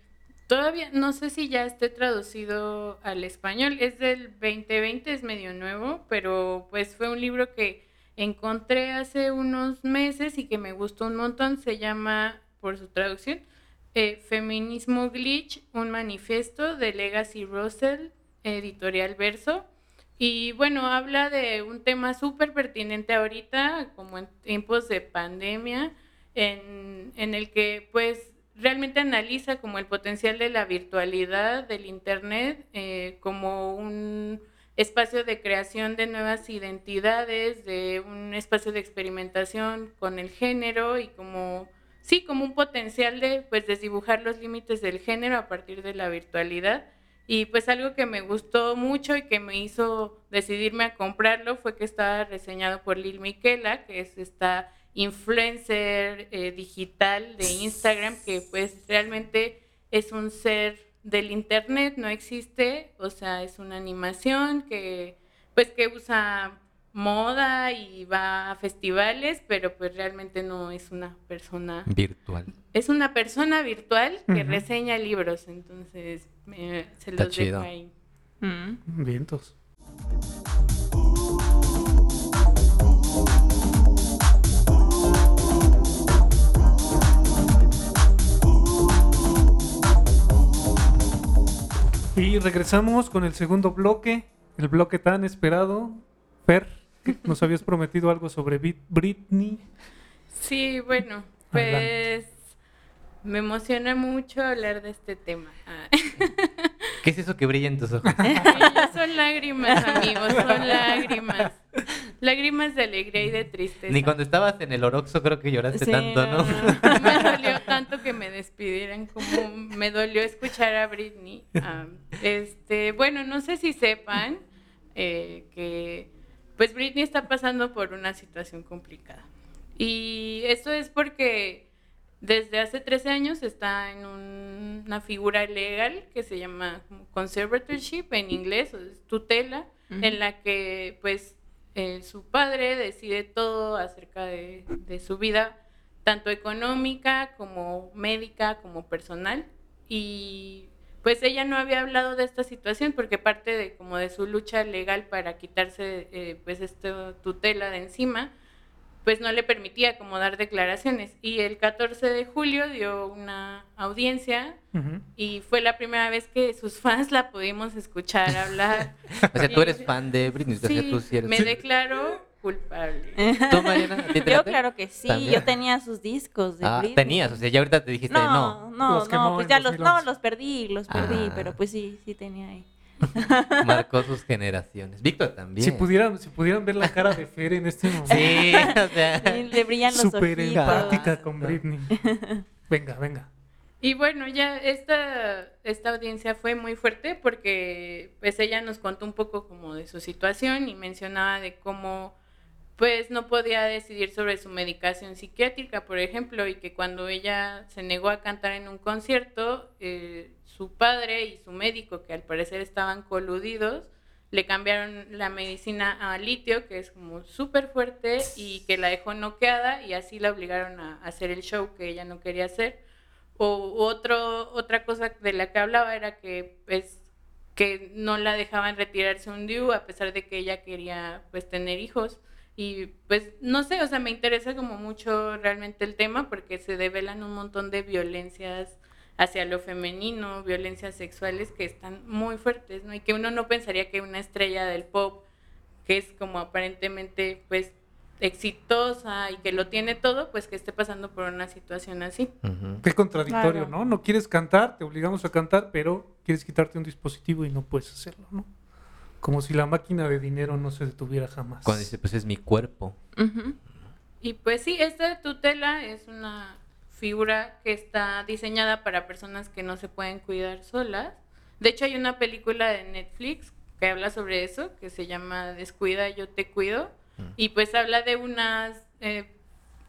todavía no sé si ya esté traducido al español. Es del 2020, es medio nuevo, pero pues fue un libro que encontré hace unos meses y que me gustó un montón. Se llama, por su traducción, eh, Feminismo Glitch, un manifiesto de Legacy Russell, editorial Verso. Y bueno, habla de un tema súper pertinente ahorita, como en tiempos de pandemia, en, en el que pues realmente analiza como el potencial de la virtualidad, del Internet, eh, como un espacio de creación de nuevas identidades, de un espacio de experimentación con el género y como, sí, como un potencial de pues desdibujar los límites del género a partir de la virtualidad. Y pues algo que me gustó mucho y que me hizo decidirme a comprarlo fue que estaba reseñado por Lil Miquela, que es esta influencer eh, digital de Instagram que pues realmente es un ser del internet, no existe, o sea, es una animación que pues que usa moda y va a festivales, pero pues realmente no es una persona Virtual. es una persona virtual que reseña libros, entonces me- se Está los chido. dejo ahí. Mm. Vientos. Y regresamos con el segundo bloque, el bloque tan esperado. Fer, que nos habías prometido algo sobre Brit- Britney. Sí, bueno, Adelante. pues me emociona mucho hablar de este tema. Ah. ¿Qué es eso que brilla en tus ojos? son lágrimas, amigos, son lágrimas. Lágrimas de alegría y de tristeza. Ni cuando estabas en el Oroxo creo que lloraste Sí, tanto, ¿no? no, me dolió tanto que me despidieran como me dolió escuchar a Britney. Este, bueno, no sé si sepan eh, que pues Britney está pasando por una situación complicada. Y esto es porque desde hace 13 años está en un- una figura legal que se llama conservatorship en inglés, o es tutela, en la que pues eh, su padre decide todo acerca de, de su vida, tanto económica como médica como personal. Y pues ella no había hablado de esta situación porque parte de como de su lucha legal para quitarse eh, pues esta tutela de encima, pues no le permitía como dar declaraciones. Y el 14 de julio dio una audiencia Ujú. y fue la primera vez que sus fans la pudimos escuchar hablar. O sea, tú eres fan de Britney, o sea, Sí, tú sí eres... me declaro culpable. ¿Tú, Mariana? ¿A ti te Yo claro que sí, ¿También? yo tenía sus discos de Ah, Britney. tenías, o sea, ya ahorita te dijiste No, no. no, Los no, pues ya los, no, 2011. los perdí, los perdí, Ah. pero pues sí, sí tenía ahí. Marcó sus generaciones. Víctor también. Si pudieran, si pudieran ver la cara de Fer en este momento. Sí, o sea... Le brillan los Súper ojitos. empática con Britney. Venga, venga. Y bueno, ya esta, esta audiencia fue muy fuerte porque pues ella nos contó un poco como de su situación y mencionaba de cómo pues no podía decidir sobre su medicación psiquiátrica, por ejemplo, y que cuando ella se negó a cantar en un concierto, eh, su padre y su médico, que al parecer estaban coludidos, le cambiaron la medicina a litio, que es como súper fuerte y que la dejó noqueada y así la obligaron a hacer el show que ella no quería hacer. O otro, otra cosa de la que hablaba era que pues que no la dejaban retirarse un DIU a pesar de que ella quería pues tener hijos y pues no sé, o sea, me interesa como mucho realmente el tema porque se develan un montón de violencias hacia lo femenino, violencias sexuales que están muy fuertes, ¿no? Y que uno no pensaría que una estrella del pop que es como aparentemente pues exitosa y que lo tiene todo, pues que esté pasando por una situación así. Ujú. Qué contradictorio, Claro. ¿no? No quieres cantar, te obligamos a cantar, pero quieres quitarte un dispositivo y no puedes hacerlo, ¿no? Como si la máquina de dinero no se detuviera jamás. Cuando dice, pues es mi cuerpo. Y pues sí, esta tutela es una figura que está diseñada para personas que no se pueden cuidar solas. De hecho, hay una película de Netflix que habla sobre eso, que se llama Descuida, yo te cuido. Y pues habla de unas eh,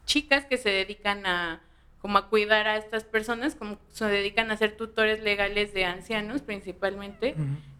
chicas que se dedican a como a cuidar a estas personas, como se dedican a ser tutores legales de ancianos principalmente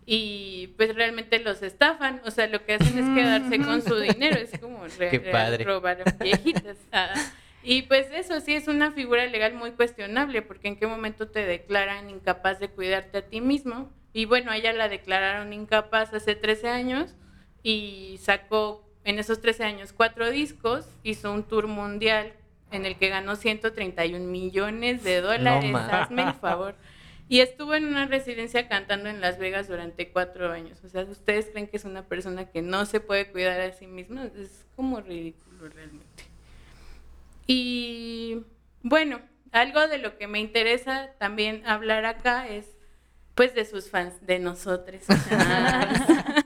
y pues realmente los estafan, o sea, lo que hacen es quedarse con su dinero, es como re- Qué padre. robar a viejitas. Y pues eso sí es una figura legal muy cuestionable, porque en qué momento te declaran incapaz de cuidarte a ti mismo. Y bueno, ella la declararon incapaz hace 13 años y sacó en esos 13 años cuatro discos, hizo un tour mundial en el que ganó 131 millones de dólares, hazme el favor. Y estuvo en una residencia cantando en Las Vegas durante cuatro años. O sea, ¿ustedes creen que es una persona que no se puede cuidar a sí misma? Es como ridículo realmente. Y bueno, algo de lo que me interesa también hablar acá es pues de sus fans, de nosotros.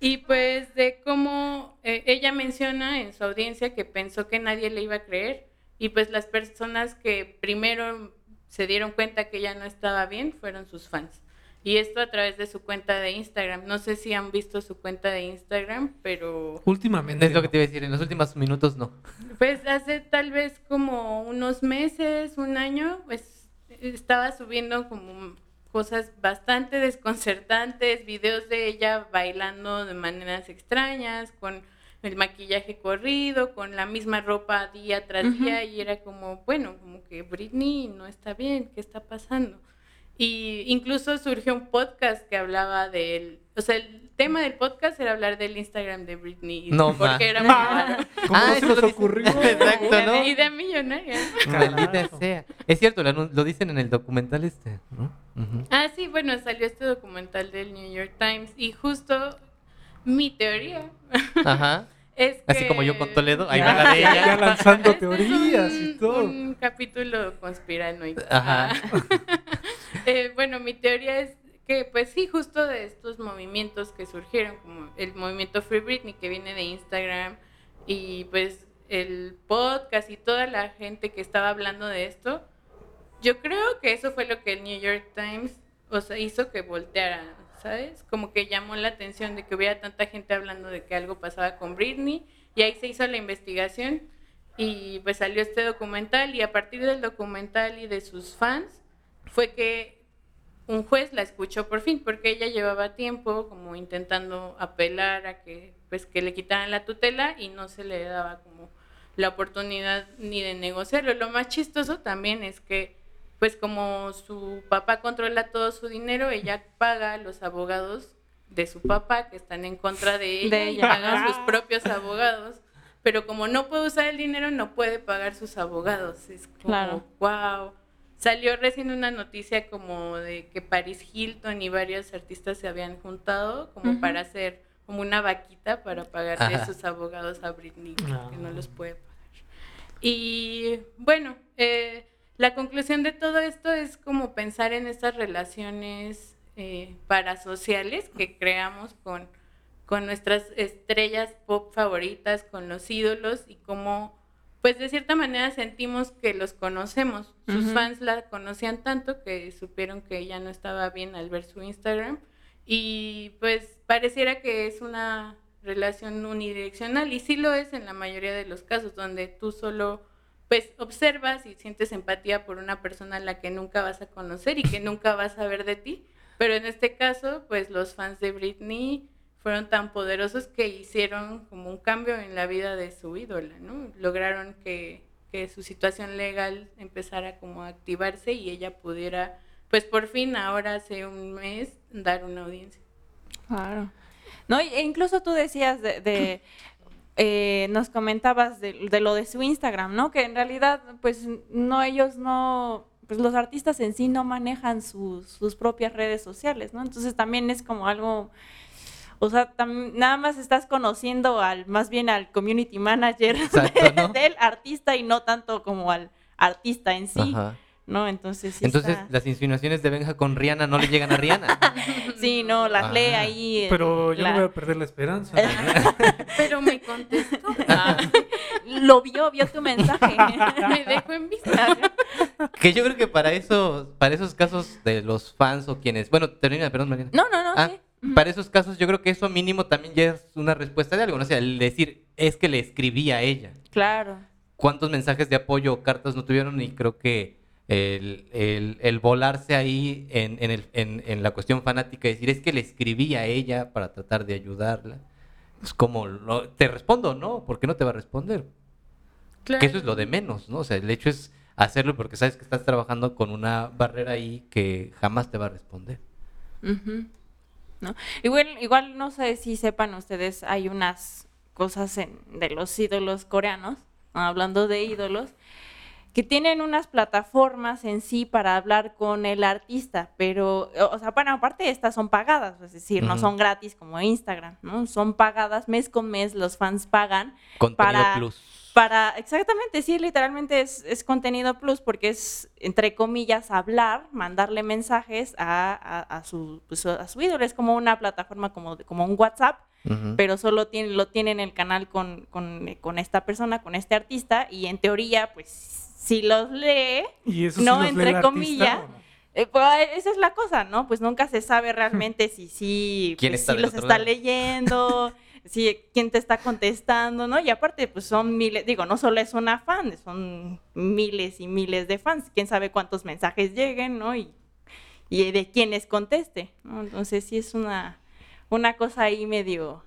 y pues de cómo eh, ella menciona en su audiencia que pensó que nadie le iba a creer y pues las personas que primero se dieron cuenta que ella no estaba bien fueron sus fans. Y esto a través de su cuenta de Instagram. No sé si han visto su cuenta de Instagram, pero Últimamente. Es lo que te iba a decir, en los últimos minutos no. pues hace tal vez como unos meses, un año, pues estaba subiendo como cosas bastante desconcertantes, videos de ella bailando de maneras extrañas, con el maquillaje corrido, con la misma ropa día tras día, y era como, bueno, como que Britney no está bien, ¿qué está pasando? Y incluso surgió un podcast que hablaba del, o sea, el tema del podcast era hablar del Instagram de Britney, No, ma. porque era muy raro. ¿Cómo se nos dice- ocurrió? Exacto, ¿no? Idea millonaria. Maldita sea. Es cierto, lo, dicen en el documental este, ¿no? Ah, sí, bueno, salió este documental del New York Times y justo mi teoría Ajá. es que... Así como yo con Toledo, ahí va la de ya, ella. ya lanzando Este es teorías un, y todo. un capítulo conspiranoico. Ajá. Eh, bueno, mi teoría es que, pues sí, justo de estos movimientos que surgieron, como el movimiento Free Britney que viene de Instagram y pues el podcast y toda la gente que estaba hablando de esto, yo creo que eso fue lo que el New York Times, o hizo que volteara, ¿sabes? Como que llamó la atención de que hubiera tanta gente hablando de que algo pasaba con Britney y ahí se hizo la investigación y pues salió este documental y a partir del documental y de sus fans fue que un juez la escuchó por fin porque ella llevaba tiempo como intentando apelar a que pues que le quitaran la tutela y no se le daba como la oportunidad ni de negociarlo. Lo más chistoso también es que pues como su papá controla todo su dinero, ella paga a los abogados de su papá que están en contra de ella, De y ella. paga a sus propios abogados. Pero como no puede usar el dinero, no puede pagar sus abogados. Es como, Claro. wow. Salió recién una noticia como de que Paris Hilton y varios artistas se habían juntado como para hacer como una vaquita para pagarle Ajá. sus abogados a Britney, que no los puede pagar. Y bueno, eh, la conclusión de todo esto es como pensar en estas relaciones eh, parasociales que creamos con, con nuestras estrellas pop favoritas, con los ídolos y cómo, pues de cierta manera sentimos que los conocemos. Sus fans la conocían tanto que supieron que ella no estaba bien al ver su Instagram. Y pues pareciera que es una relación unidireccional y sí lo es en la mayoría de los casos donde tú solo pues observas y sientes empatía por una persona a la que nunca vas a conocer y que nunca vas a ver de ti, pero en este caso pues los fans de Britney fueron tan poderosos que hicieron como un cambio en la vida de su ídola, ¿no? Lograron que, que su situación legal empezara como a activarse y ella pudiera pues por fin ahora hace un mes dar una audiencia. Claro. No, e incluso tú decías de, de, eh, nos comentabas de, de lo de su Instagram, ¿no? Que en realidad, pues, no, ellos no, pues los artistas en sí no manejan sus, sus propias redes sociales, ¿no? Entonces también es como algo, o sea, tam- nada más estás conociendo al, más bien al community manager Exacto, de- ¿no? del artista y no tanto como al artista en sí, Ajá. ¿no? Entonces sí Entonces, está- las insinuaciones de Benja con Rihanna no le llegan a Rihanna. sí, no, las lee Ah. ahí. eh, Pero yo la- no voy a perder la esperanza. Pero me contestó, Lo vio, vio tu mensaje. me dejó en vista. que yo creo que para eso, para esos casos de los fans o quienes, bueno, termina, perdón, Mariana. No, no, no, Ah, sí. Para esos casos yo creo que eso mínimo también ya es una respuesta de algo, ¿no? O sea, el decir, es que le escribí a ella. Claro. ¿Cuántos mensajes de apoyo o cartas no tuvieron? Y creo que el, el- el volarse ahí en, en el- en- en la cuestión fanática y decir, es que le escribí a ella para tratar de ayudarla. Es como, lo- te respondo, ¿no? ¿Por qué no te va a responder? Que eso es lo de menos, ¿no? O sea, el hecho es hacerlo porque sabes que estás trabajando con una barrera ahí que jamás te va a responder. Ujú. ¿No? Igual, igual no sé si sepan ustedes, hay unas cosas en- de los ídolos coreanos, hablando de ídolos, que tienen unas plataformas en sí para hablar con el artista, pero, o sea, bueno, aparte estas son pagadas, es decir, no son gratis como Instagram, ¿no? Son pagadas mes con mes, los fans pagan Contenido Para- plus. Para, exactamente, sí, literalmente es, es contenido plus porque es, entre comillas, hablar, mandarle mensajes a, a, a su, pues, a su ídolo. Es como una plataforma, como, de- como un WhatsApp, pero solo tiene, lo tiene en el canal con, con, con esta persona, con este artista, y en teoría, pues, si los lee, Y eso sí No, entre comillas. eh, pues, esa es la cosa, ¿no? Pues nunca se sabe realmente si sí ¿Quién pues, del los está lado? leyendo, si quién te está contestando, ¿no? Y aparte, pues son miles, digo, no solo es una fan, son miles y miles de fans, quién sabe cuántos mensajes lleguen, ¿no? Y, de quiénes conteste, ¿no? Entonces sí es una, una cosa ahí medio,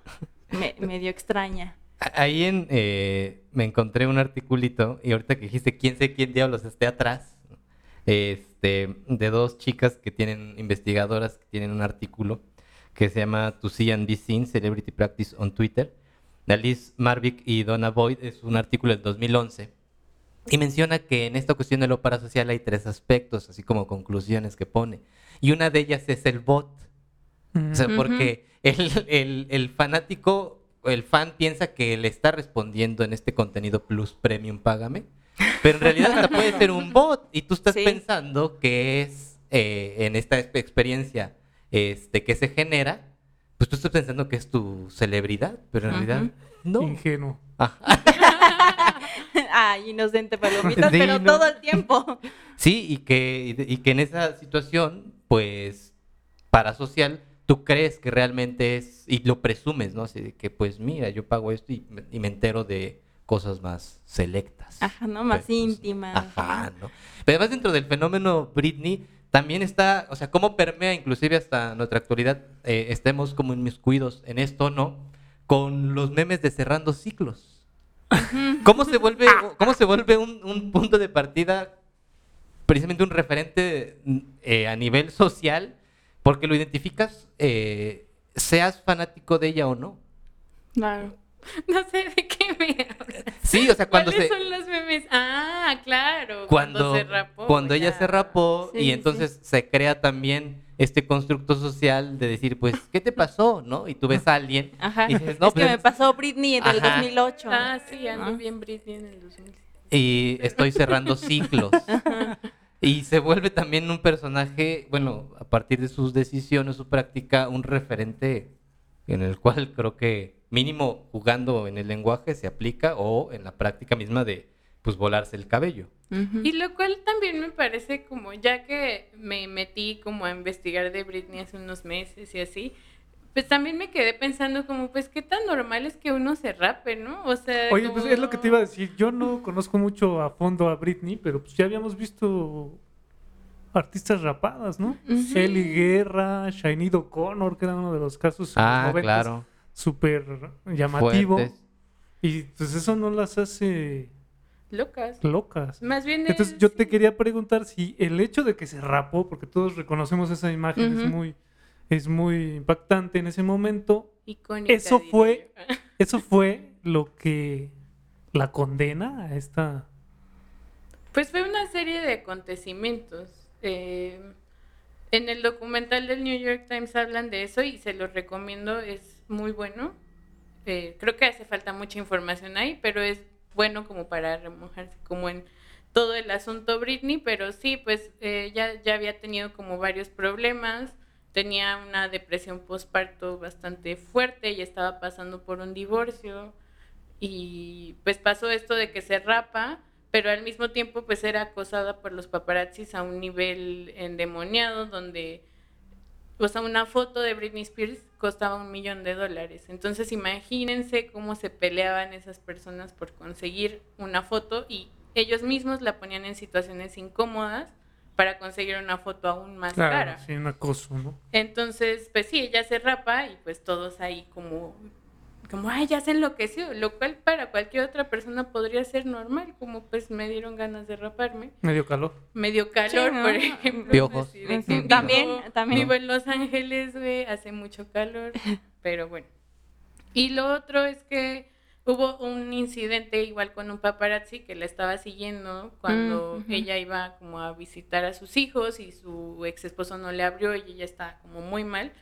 me- medio extraña. Ahí en, eh, me encontré un articulito y ahorita que dijiste quién sé quién diablos esté atrás, este, de dos chicas que tienen, investigadoras que tienen un artículo que se llama To See and Be Seen, Celebrity Practice on Twitter. De Alice Marvick y Donna Boyd es un artículo del 2011 y menciona que en esta cuestión de lo parasocial hay tres aspectos, así como conclusiones que pone. Y una de ellas es el bot. O sea, Ujú. porque el, el- el fanático, el fan piensa que le está respondiendo en este contenido plus premium, págame. Pero en realidad hasta puede ser un bot y tú estás Sí. pensando que es eh, en esta exp- experiencia este, que se genera, pues tú estás pensando que es tu celebridad, pero en realidad no. Ingenuo. Ajá. Ay, inocente palomitas, Sí, pero no. todo el tiempo. Sí, y que, y que en esa situación, pues, parasocial, tú crees que realmente es, y lo presumes, ¿no? Así de que, pues, mira, yo pago esto y, me- y me entero de cosas más selectas. Ajá, ¿no? Más pues, íntimas. Ajá, ¿no? Pero además dentro del fenómeno Britney, también está, o sea, cómo permea inclusive hasta nuestra actualidad, eh, estemos como inmiscuidos en esto, ¿no? Con los memes de cerrando ciclos. ¿Cómo se vuelve, cómo se vuelve un, un punto de partida precisamente un referente eh, a nivel social, porque lo identificas, eh, seas fanático de ella o no. Claro. No sé de qué me hablas. Sí, o sea, cuando ¿Cuáles se... son los memes? Ah, claro. Cuando, se rapó. cuando ella se rapó Sí, y sí. entonces se crea también este constructo social de decir, pues, ¿qué te pasó? ¿No? Y tú ves a alguien Ajá. y dices, no, es que pues, me pasó Britney en el Ajá. 2008. Ah, sí, ando ¿no? bien Britney en el 2000. y estoy cerrando ciclos. Y se vuelve también un personaje, bueno, a partir de sus decisiones, su práctica, un referente en el cual creo que mínimo jugando en el lenguaje se aplica o en la práctica misma de pues volarse el cabello. Y lo cual también me parece como, ya que me metí como a investigar de Britney hace unos meses y así, pues también me quedé pensando como, pues qué tan normal es que uno se rape, ¿no? O sea, Oye, pues es lo que te iba a decir. Yo no conozco mucho a fondo a Britney, pero pues ya habíamos visto artistas rapadas, ¿no? Ujú. Ellie Guerra, Shainid O'Connor, que era uno de los casos Ah, claro. Súper llamativo. Fuertes. Y pues eso no las hace Locas. locas. Más bien Entonces es- yo te quería preguntar si el hecho de que se rapó, porque todos reconocemos esa imagen, es muy es muy impactante en ese momento, icónica, eso fue- yo. eso fue lo que la condena a esta Pues fue una serie de acontecimientos. Eh, en el documental del New York Times hablan de eso y se los recomiendo, es muy bueno. Eh, creo que hace falta mucha información ahí, pero es bueno como para remojarse como en todo el asunto Britney, pero sí, pues eh, ya, ya había tenido como varios problemas, tenía una depresión postparto bastante fuerte y estaba pasando por un divorcio y pues pasó esto de que se rapa, pero al mismo tiempo pues era acosada por los paparazzis a un nivel endemoniado donde o sea, una foto de Britney Spears costaba un millón de dólares. Entonces imagínense cómo se peleaban esas personas por conseguir una foto y ellos mismos la ponían en situaciones incómodas para conseguir una foto aún más claro, cara. sí, un acoso, ¿no? Entonces, pues sí, ella se rapa y pues todos ahí como, como, ay, ya se enloqueció, lo cual para cualquier otra persona podría ser normal, como pues me dieron ganas de raparme. Medio calor. Me dio calor, Sí, ¿no? por ejemplo. Piojos. así de Ujú, que vivo- también, también. Vivo en Los Ángeles, güey, hace mucho calor, pero bueno. Y lo otro es que hubo un incidente igual con un paparazzi que la estaba siguiendo cuando Mm, ujú. ella iba como a visitar a sus hijos y su ex esposo no le abrió y ella estaba como muy mal.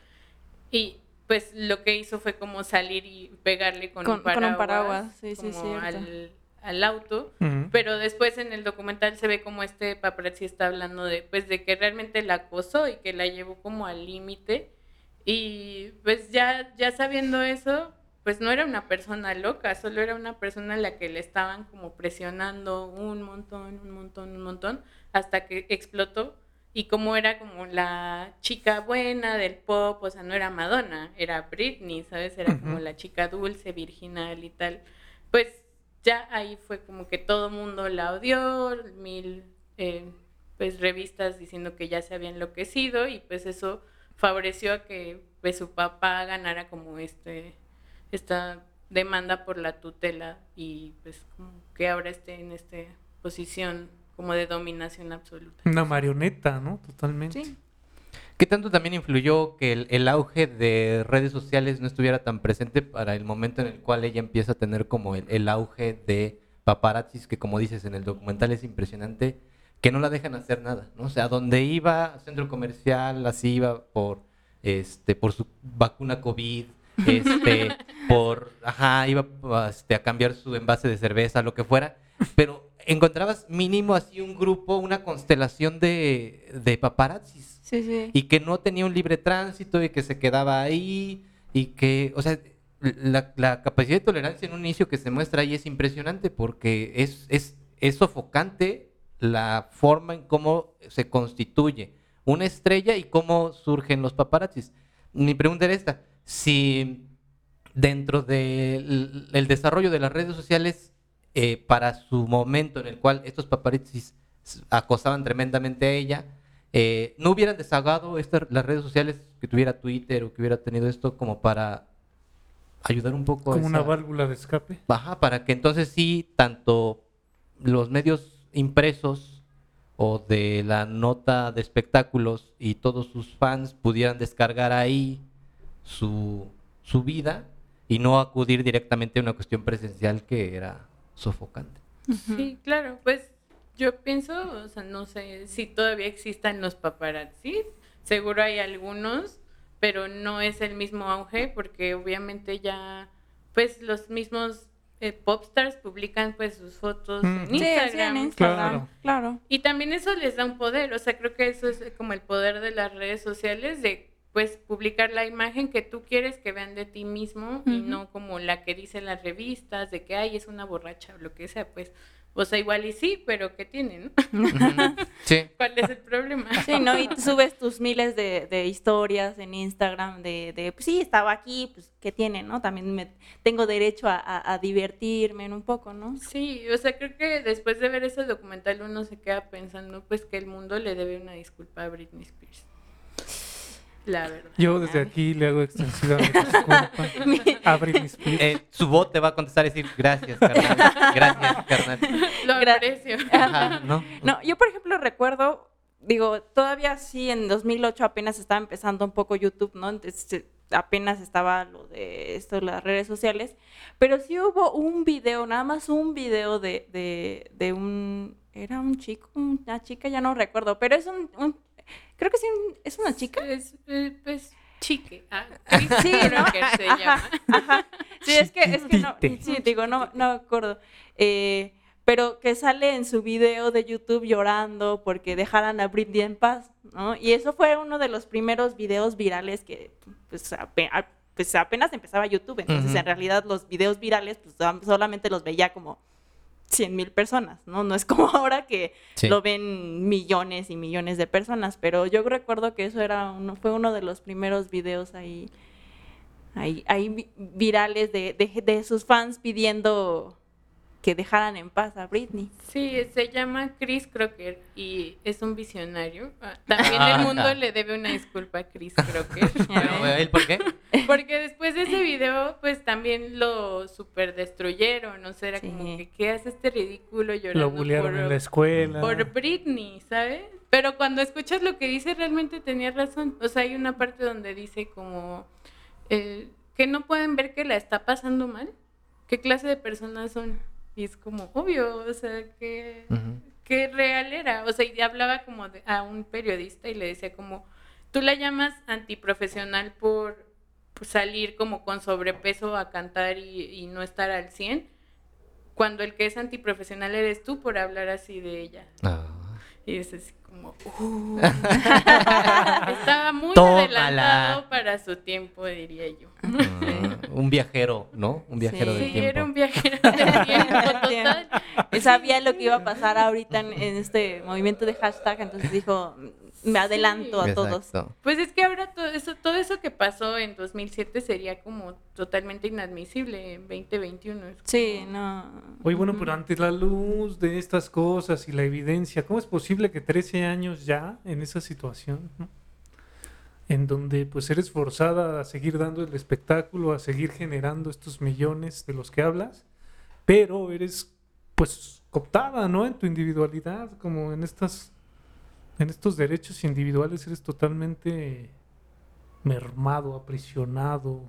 Y pues lo que hizo fue como salir y pegarle con, Con- un con un paraguas, sí, como cierto. al, al auto. Pero después en el documental se ve como este paparazzi está hablando de, pues, de que realmente la acosó y que la llevó como al límite. Y pues ya, ya sabiendo eso, pues no era una persona loca, solo era una persona a la que le estaban como presionando un montón, un montón, un montón, hasta que explotó. Y como era como la chica buena del pop, o sea, no era Madonna, era Britney, ¿sabes? Era como la chica dulce, virginal y tal. Pues ya ahí fue como que todo mundo la odió, mil eh, pues revistas diciendo que ya se había enloquecido y pues eso favoreció a que pues su papá ganara como este esta demanda por la tutela y pues como que ahora esté en esta posición como de dominación absoluta. Una marioneta, ¿no? Totalmente. Sí. ¿Qué tanto también influyó que el, el auge de redes sociales no estuviera tan presente para el momento en el cual ella empieza a tener como el, el auge de paparazzis, que como dices en el documental es impresionante, que no la dejan hacer nada, ¿no? O sea, donde iba, centro comercial, así iba por, este, por su vacuna COVID, este, por, ajá, iba este, a cambiar su envase de cerveza, lo que fuera, pero encontrabas mínimo así un grupo, una constelación de, de paparazzis Sí, sí. y que no tenía un libre tránsito y que se quedaba ahí y que, o sea, la, la capacidad de tolerancia en un inicio que se muestra ahí es impresionante porque es, es, es sofocante la forma en cómo se constituye una estrella y cómo surgen los paparazzis. Mi pregunta era esta, si dentro del el desarrollo de las redes sociales, eh, para su momento en el cual estos paparazzis acosaban tremendamente a ella, eh, no hubieran desagado las redes sociales que tuviera Twitter o que hubiera tenido esto como para ayudar un poco a Como una esa- válvula de escape. Para que entonces sí, tanto los medios impresos o de la nota de espectáculos y todos sus fans pudieran descargar ahí su, su vida y no acudir directamente a una cuestión presencial que era sofocante. Sí, claro, pues yo pienso, o sea, no sé si todavía existan los paparazzis, seguro hay algunos, pero no es el mismo auge porque obviamente ya, pues los mismos eh, popstars publican pues sus fotos Mm. en Sí, sí, Instagram. en Instagram, Claro. claro. Y también eso les da un poder, o sea, creo que eso es como el poder de las redes sociales, de pues publicar la imagen que tú quieres que vean de ti mismo y no como la que dicen las revistas, de que, ay, es una borracha o lo que sea, pues, o sea, igual y sí, pero ¿qué tiene, no? Sí. ¿Cuál es el problema? Sí, ¿no? Y tú subes tus miles de, de historias en Instagram de, de, pues sí, estaba aquí, pues, ¿qué tiene, no? También me, tengo derecho a, a- a divertirme en un poco, ¿no? Sí, o sea, creo que después de ver ese documental uno se queda pensando pues que el mundo le debe una disculpa a Britney Spears. La verdad. Yo desde aquí le hago extensiva mi disculpa a Britney Spears. Eh, su voz te va a contestar y decir gracias, carnal. Gracias, carnal. Lo aprecio. Ajá, ¿no? No, yo por ejemplo recuerdo, digo, todavía sí en 2008 apenas estaba empezando un poco YouTube, ¿no? Entonces apenas estaba lo de esto, las redes sociales, pero sí hubo un video, nada más un video de, de, de un, era un chico, una chica, ya no recuerdo, pero es un, un- creo que sí, un- es una chica. Es, pues, chique. Ah, Sí, creo ¿no? que se llama. Ajá. Sí, es que, es que no, sí, digo, no, no me acuerdo. Eh, pero que sale en su video de YouTube llorando porque dejaran a Britney en paz, ¿no? Y eso fue uno de los primeros videos virales que, pues, ape- a- pues, apenas empezaba YouTube. Entonces, en realidad, los videos virales, pues, am- solamente los veía como 100 mil personas, ¿no? No es como ahora que Sí. lo ven millones y millones de personas, pero yo recuerdo que eso era uno, fue uno de los primeros videos ahí, ahí, ahí vi- virales de, de, de sus fans pidiendo que dejaran en paz a Britney. Sí, se llama Chris Crocker y es un visionario. Ah, También el mundo ah. le debe una disculpa a Chris Crocker. Pero, ¿él por qué? Porque después de ese video, pues también lo super destruyeron. O sea, era Sí. como que, ¿qué hace este ridículo llorando Lo bullearon por, en la escuela. por Britney, ¿sabes? Pero cuando escuchas lo que dice, realmente tenía razón. O sea, hay una parte donde dice como eh, que no pueden ver que la está pasando mal. ¿Qué clase de personas son? Y es como obvio, o sea, que qué real era. O sea, y hablaba como de- a un periodista y le decía como, tú la llamas antiprofesional por, por salir como con sobrepeso a cantar y, y no estar al 100, cuando el que es antiprofesional eres tú por hablar así de ella. Ah. Y es así como, "Uh". estaba muy Tómala. adelantado para su tiempo, diría yo. Ah, un viajero, ¿no? Un viajero Sí, del Sí, tiempo. era un viajero del tiempo total. Sabía lo que iba a pasar ahorita en, en este movimiento de hashtag, entonces dijo, me adelanto a todos. Exacto. Pues es que ahora todo eso, todo eso que pasó en 2007 sería como totalmente inadmisible en 2021. Es Sí, no. Oye, bueno, pero ante la luz de estas cosas y la evidencia, ¿cómo es posible que 13 años ya en esa situación, ¿no? en donde pues eres forzada a seguir dando el espectáculo, a seguir generando estos millones de los que hablas, pero eres pues cooptada, ¿no? En tu individualidad, como en estas, en estos derechos individuales eres totalmente mermado, aprisionado.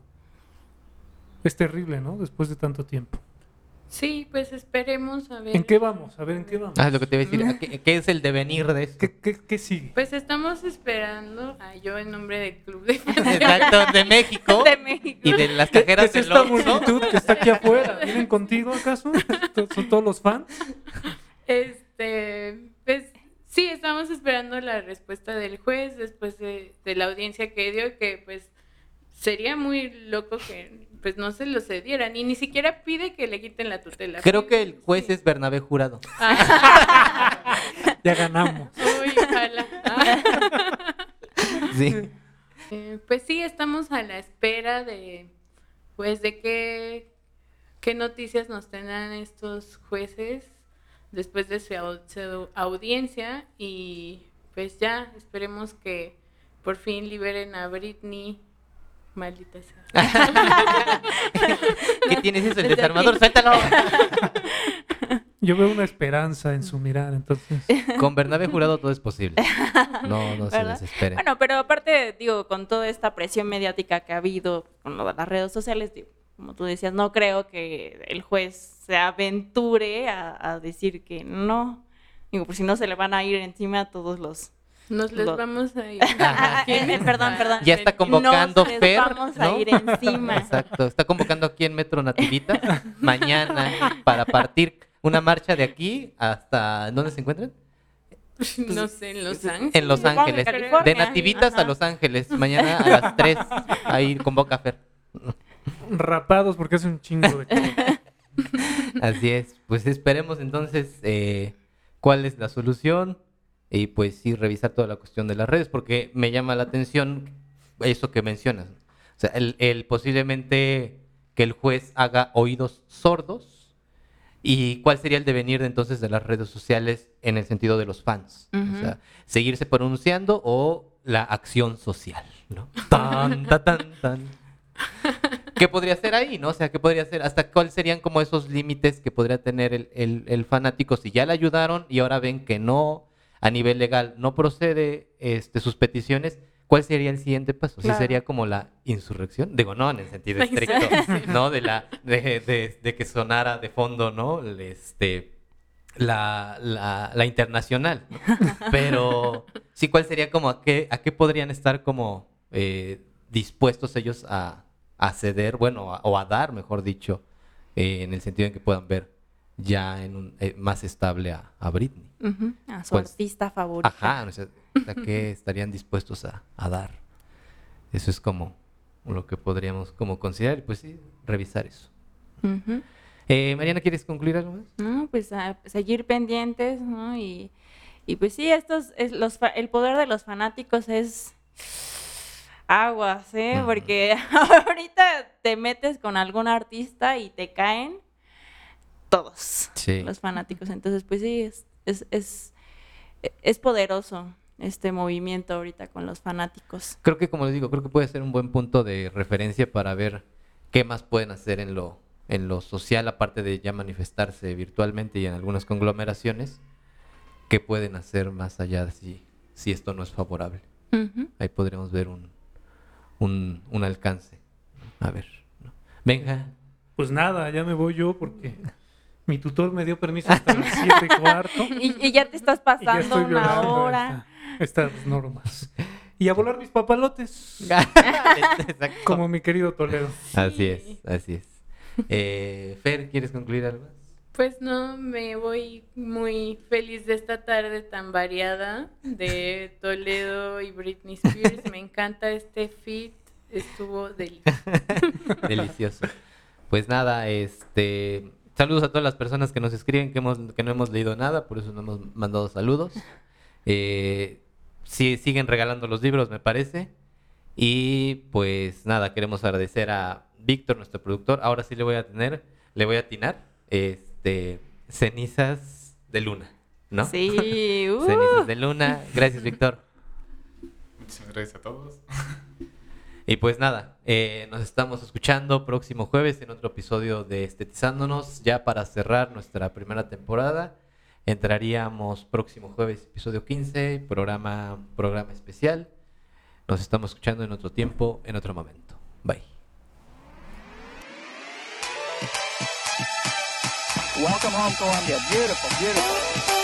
Es terrible, ¿no? Después de tanto tiempo. Sí, pues esperemos a ver. ¿En qué vamos? A ver, ¿en qué vamos? Ah, es lo que te iba a decir. ¿Qué, qué es el devenir de esto? ¿Qué, qué, qué sigue? Pues estamos esperando a yo en nombre del Club de Exacto, de México. De México. Y de las ¿Qué, qué cajeras es esta multitud que está aquí afuera? ¿Vienen contigo acaso? ¿Son todos los fans? Este, sí, estamos esperando la respuesta del juez después de, de la audiencia que dio, que pues sería muy loco que pues no se lo cedieran y ni siquiera pide que le quiten la tutela. Creo que el juez sí. es Bernabé Jurado. Ya ganamos. Uy, ojalá. Ah. Sí. Eh, pues sí, estamos a la espera de, pues, de qué, qué noticias nos tendrán estos jueces después de su, au- su audiencia y pues ya esperemos que por fin liberen a Britney, maldita sea. ¿Qué tienes eso? El desarmador, suéltalo. Yo veo una esperanza en su mirar, entonces. Con Bernabé Jurado todo es posible. No, no se desesperen. Bueno, pero aparte, digo, con toda esta presión mediática que ha habido con lo de las redes sociales, digo, como tú decías, no creo que el juez se aventure a, a decir que no. Digo, por si no se le van a ir encima a todos los... Nos les vamos a ir. Ah, eh, perdón, perdón. Ya está convocando Nos Fer. vamos a ¿no? ir encima. Exacto. Está convocando aquí en Metro Nativita mañana para partir una marcha de aquí hasta ¿dónde se encuentran? No sé, en Los Ángeles. En Los Ángeles. California. De Nativitas a. Los Ángeles. Mañana a las 3. Ahí convoca Fer. Rapados porque hace un chingo de. Así es. Pues esperemos entonces eh, cuál es la solución y pues sí revisar toda la cuestión de las redes porque me llama la atención eso que mencionas. O sea, el, el posiblemente que el juez haga oídos sordos y cuál sería el devenir de, entonces de las redes sociales en el sentido de los fans. O sea, seguirse pronunciando o la acción social, ¿no? Tan, tan, tan, tan. ¿Qué podría ser ahí, no? O sea, ¿qué podría ser? ¿Hasta cuáles serían como esos límites que podría tener el, el- el fanático si ya le ayudaron y ahora ven que no, a nivel legal, no procede este, sus peticiones? ¿Cuál sería el siguiente paso? ¿Sí sería como la insurrección? Digo, no en el sentido estricto. ¿no? De, la, de, de- de que sonara de fondo, ¿no? Este, la, la, la internacional. Pero sí, ¿cuál sería como a qué, a qué podrían estar como eh, dispuestos ellos a, a ceder, bueno, a- o a dar, mejor dicho, eh, en el sentido en que puedan ver ya en un, eh, más estable a, a Britney? Ujú, A su ¿Cuál? artista favorita. Ajá, o sea, ¿a qué estarían dispuestos a, a dar? Eso es como lo que podríamos como considerar, y pues sí, revisar eso. Eh, Mariana, ¿quieres concluir algo más? No, pues a seguir pendientes, ¿no? Y, y pues sí, estos, es los, el poder de los fanáticos es aguas, ¿eh? Porque ahorita te metes con algún artista y te caen todos Sí. los fanáticos. Entonces, pues sí, es, es, es, es poderoso este movimiento ahorita con los fanáticos. Creo que, como les digo, creo que puede ser un buen punto de referencia para ver qué más pueden hacer en lo, en lo social, aparte de ya manifestarse virtualmente y en algunas conglomeraciones, qué pueden hacer más allá de si, si esto no es favorable. Ahí podríamos ver un, un, un alcance. A ver. ¿no? Venga. Pues nada, ya me voy yo porque mi tutor me dio permiso hasta las 7 y cuarto. Y, y ya te estás Y ya pasando estoy una hora. esta- estas normas. Y a volar mis papalotes, Exacto. como mi querido Toledo. Así es, Sí. así es. Eh, Fer, ¿quieres concluir algo? Pues no, me voy muy feliz de esta tarde tan variada de Toledo y Britney Spears. Me encanta este fit, estuvo delicioso. Delicioso. Pues nada, este saludos a todas las personas que nos escriben que hemos que no hemos leído nada, por eso no hemos mandado saludos. Eh, sí, siguen regalando los libros, me parece. Y pues nada, queremos agradecer a Víctor, nuestro productor. Ahora sí le voy a tener, le voy a atinar, este, cenizas de luna, ¿no? Sí, uh. Cenizas de luna. Gracias, Víctor. Muchas gracias a todos. Y pues nada, eh, nos estamos escuchando próximo jueves en otro episodio de Estetizándonos, ya para cerrar nuestra primera temporada. Entraríamos próximo jueves, episodio 15, programa, programa especial. Nos estamos escuchando en otro tiempo, en otro momento. Bye. Welcome home, Columbia. Beautiful, beautiful.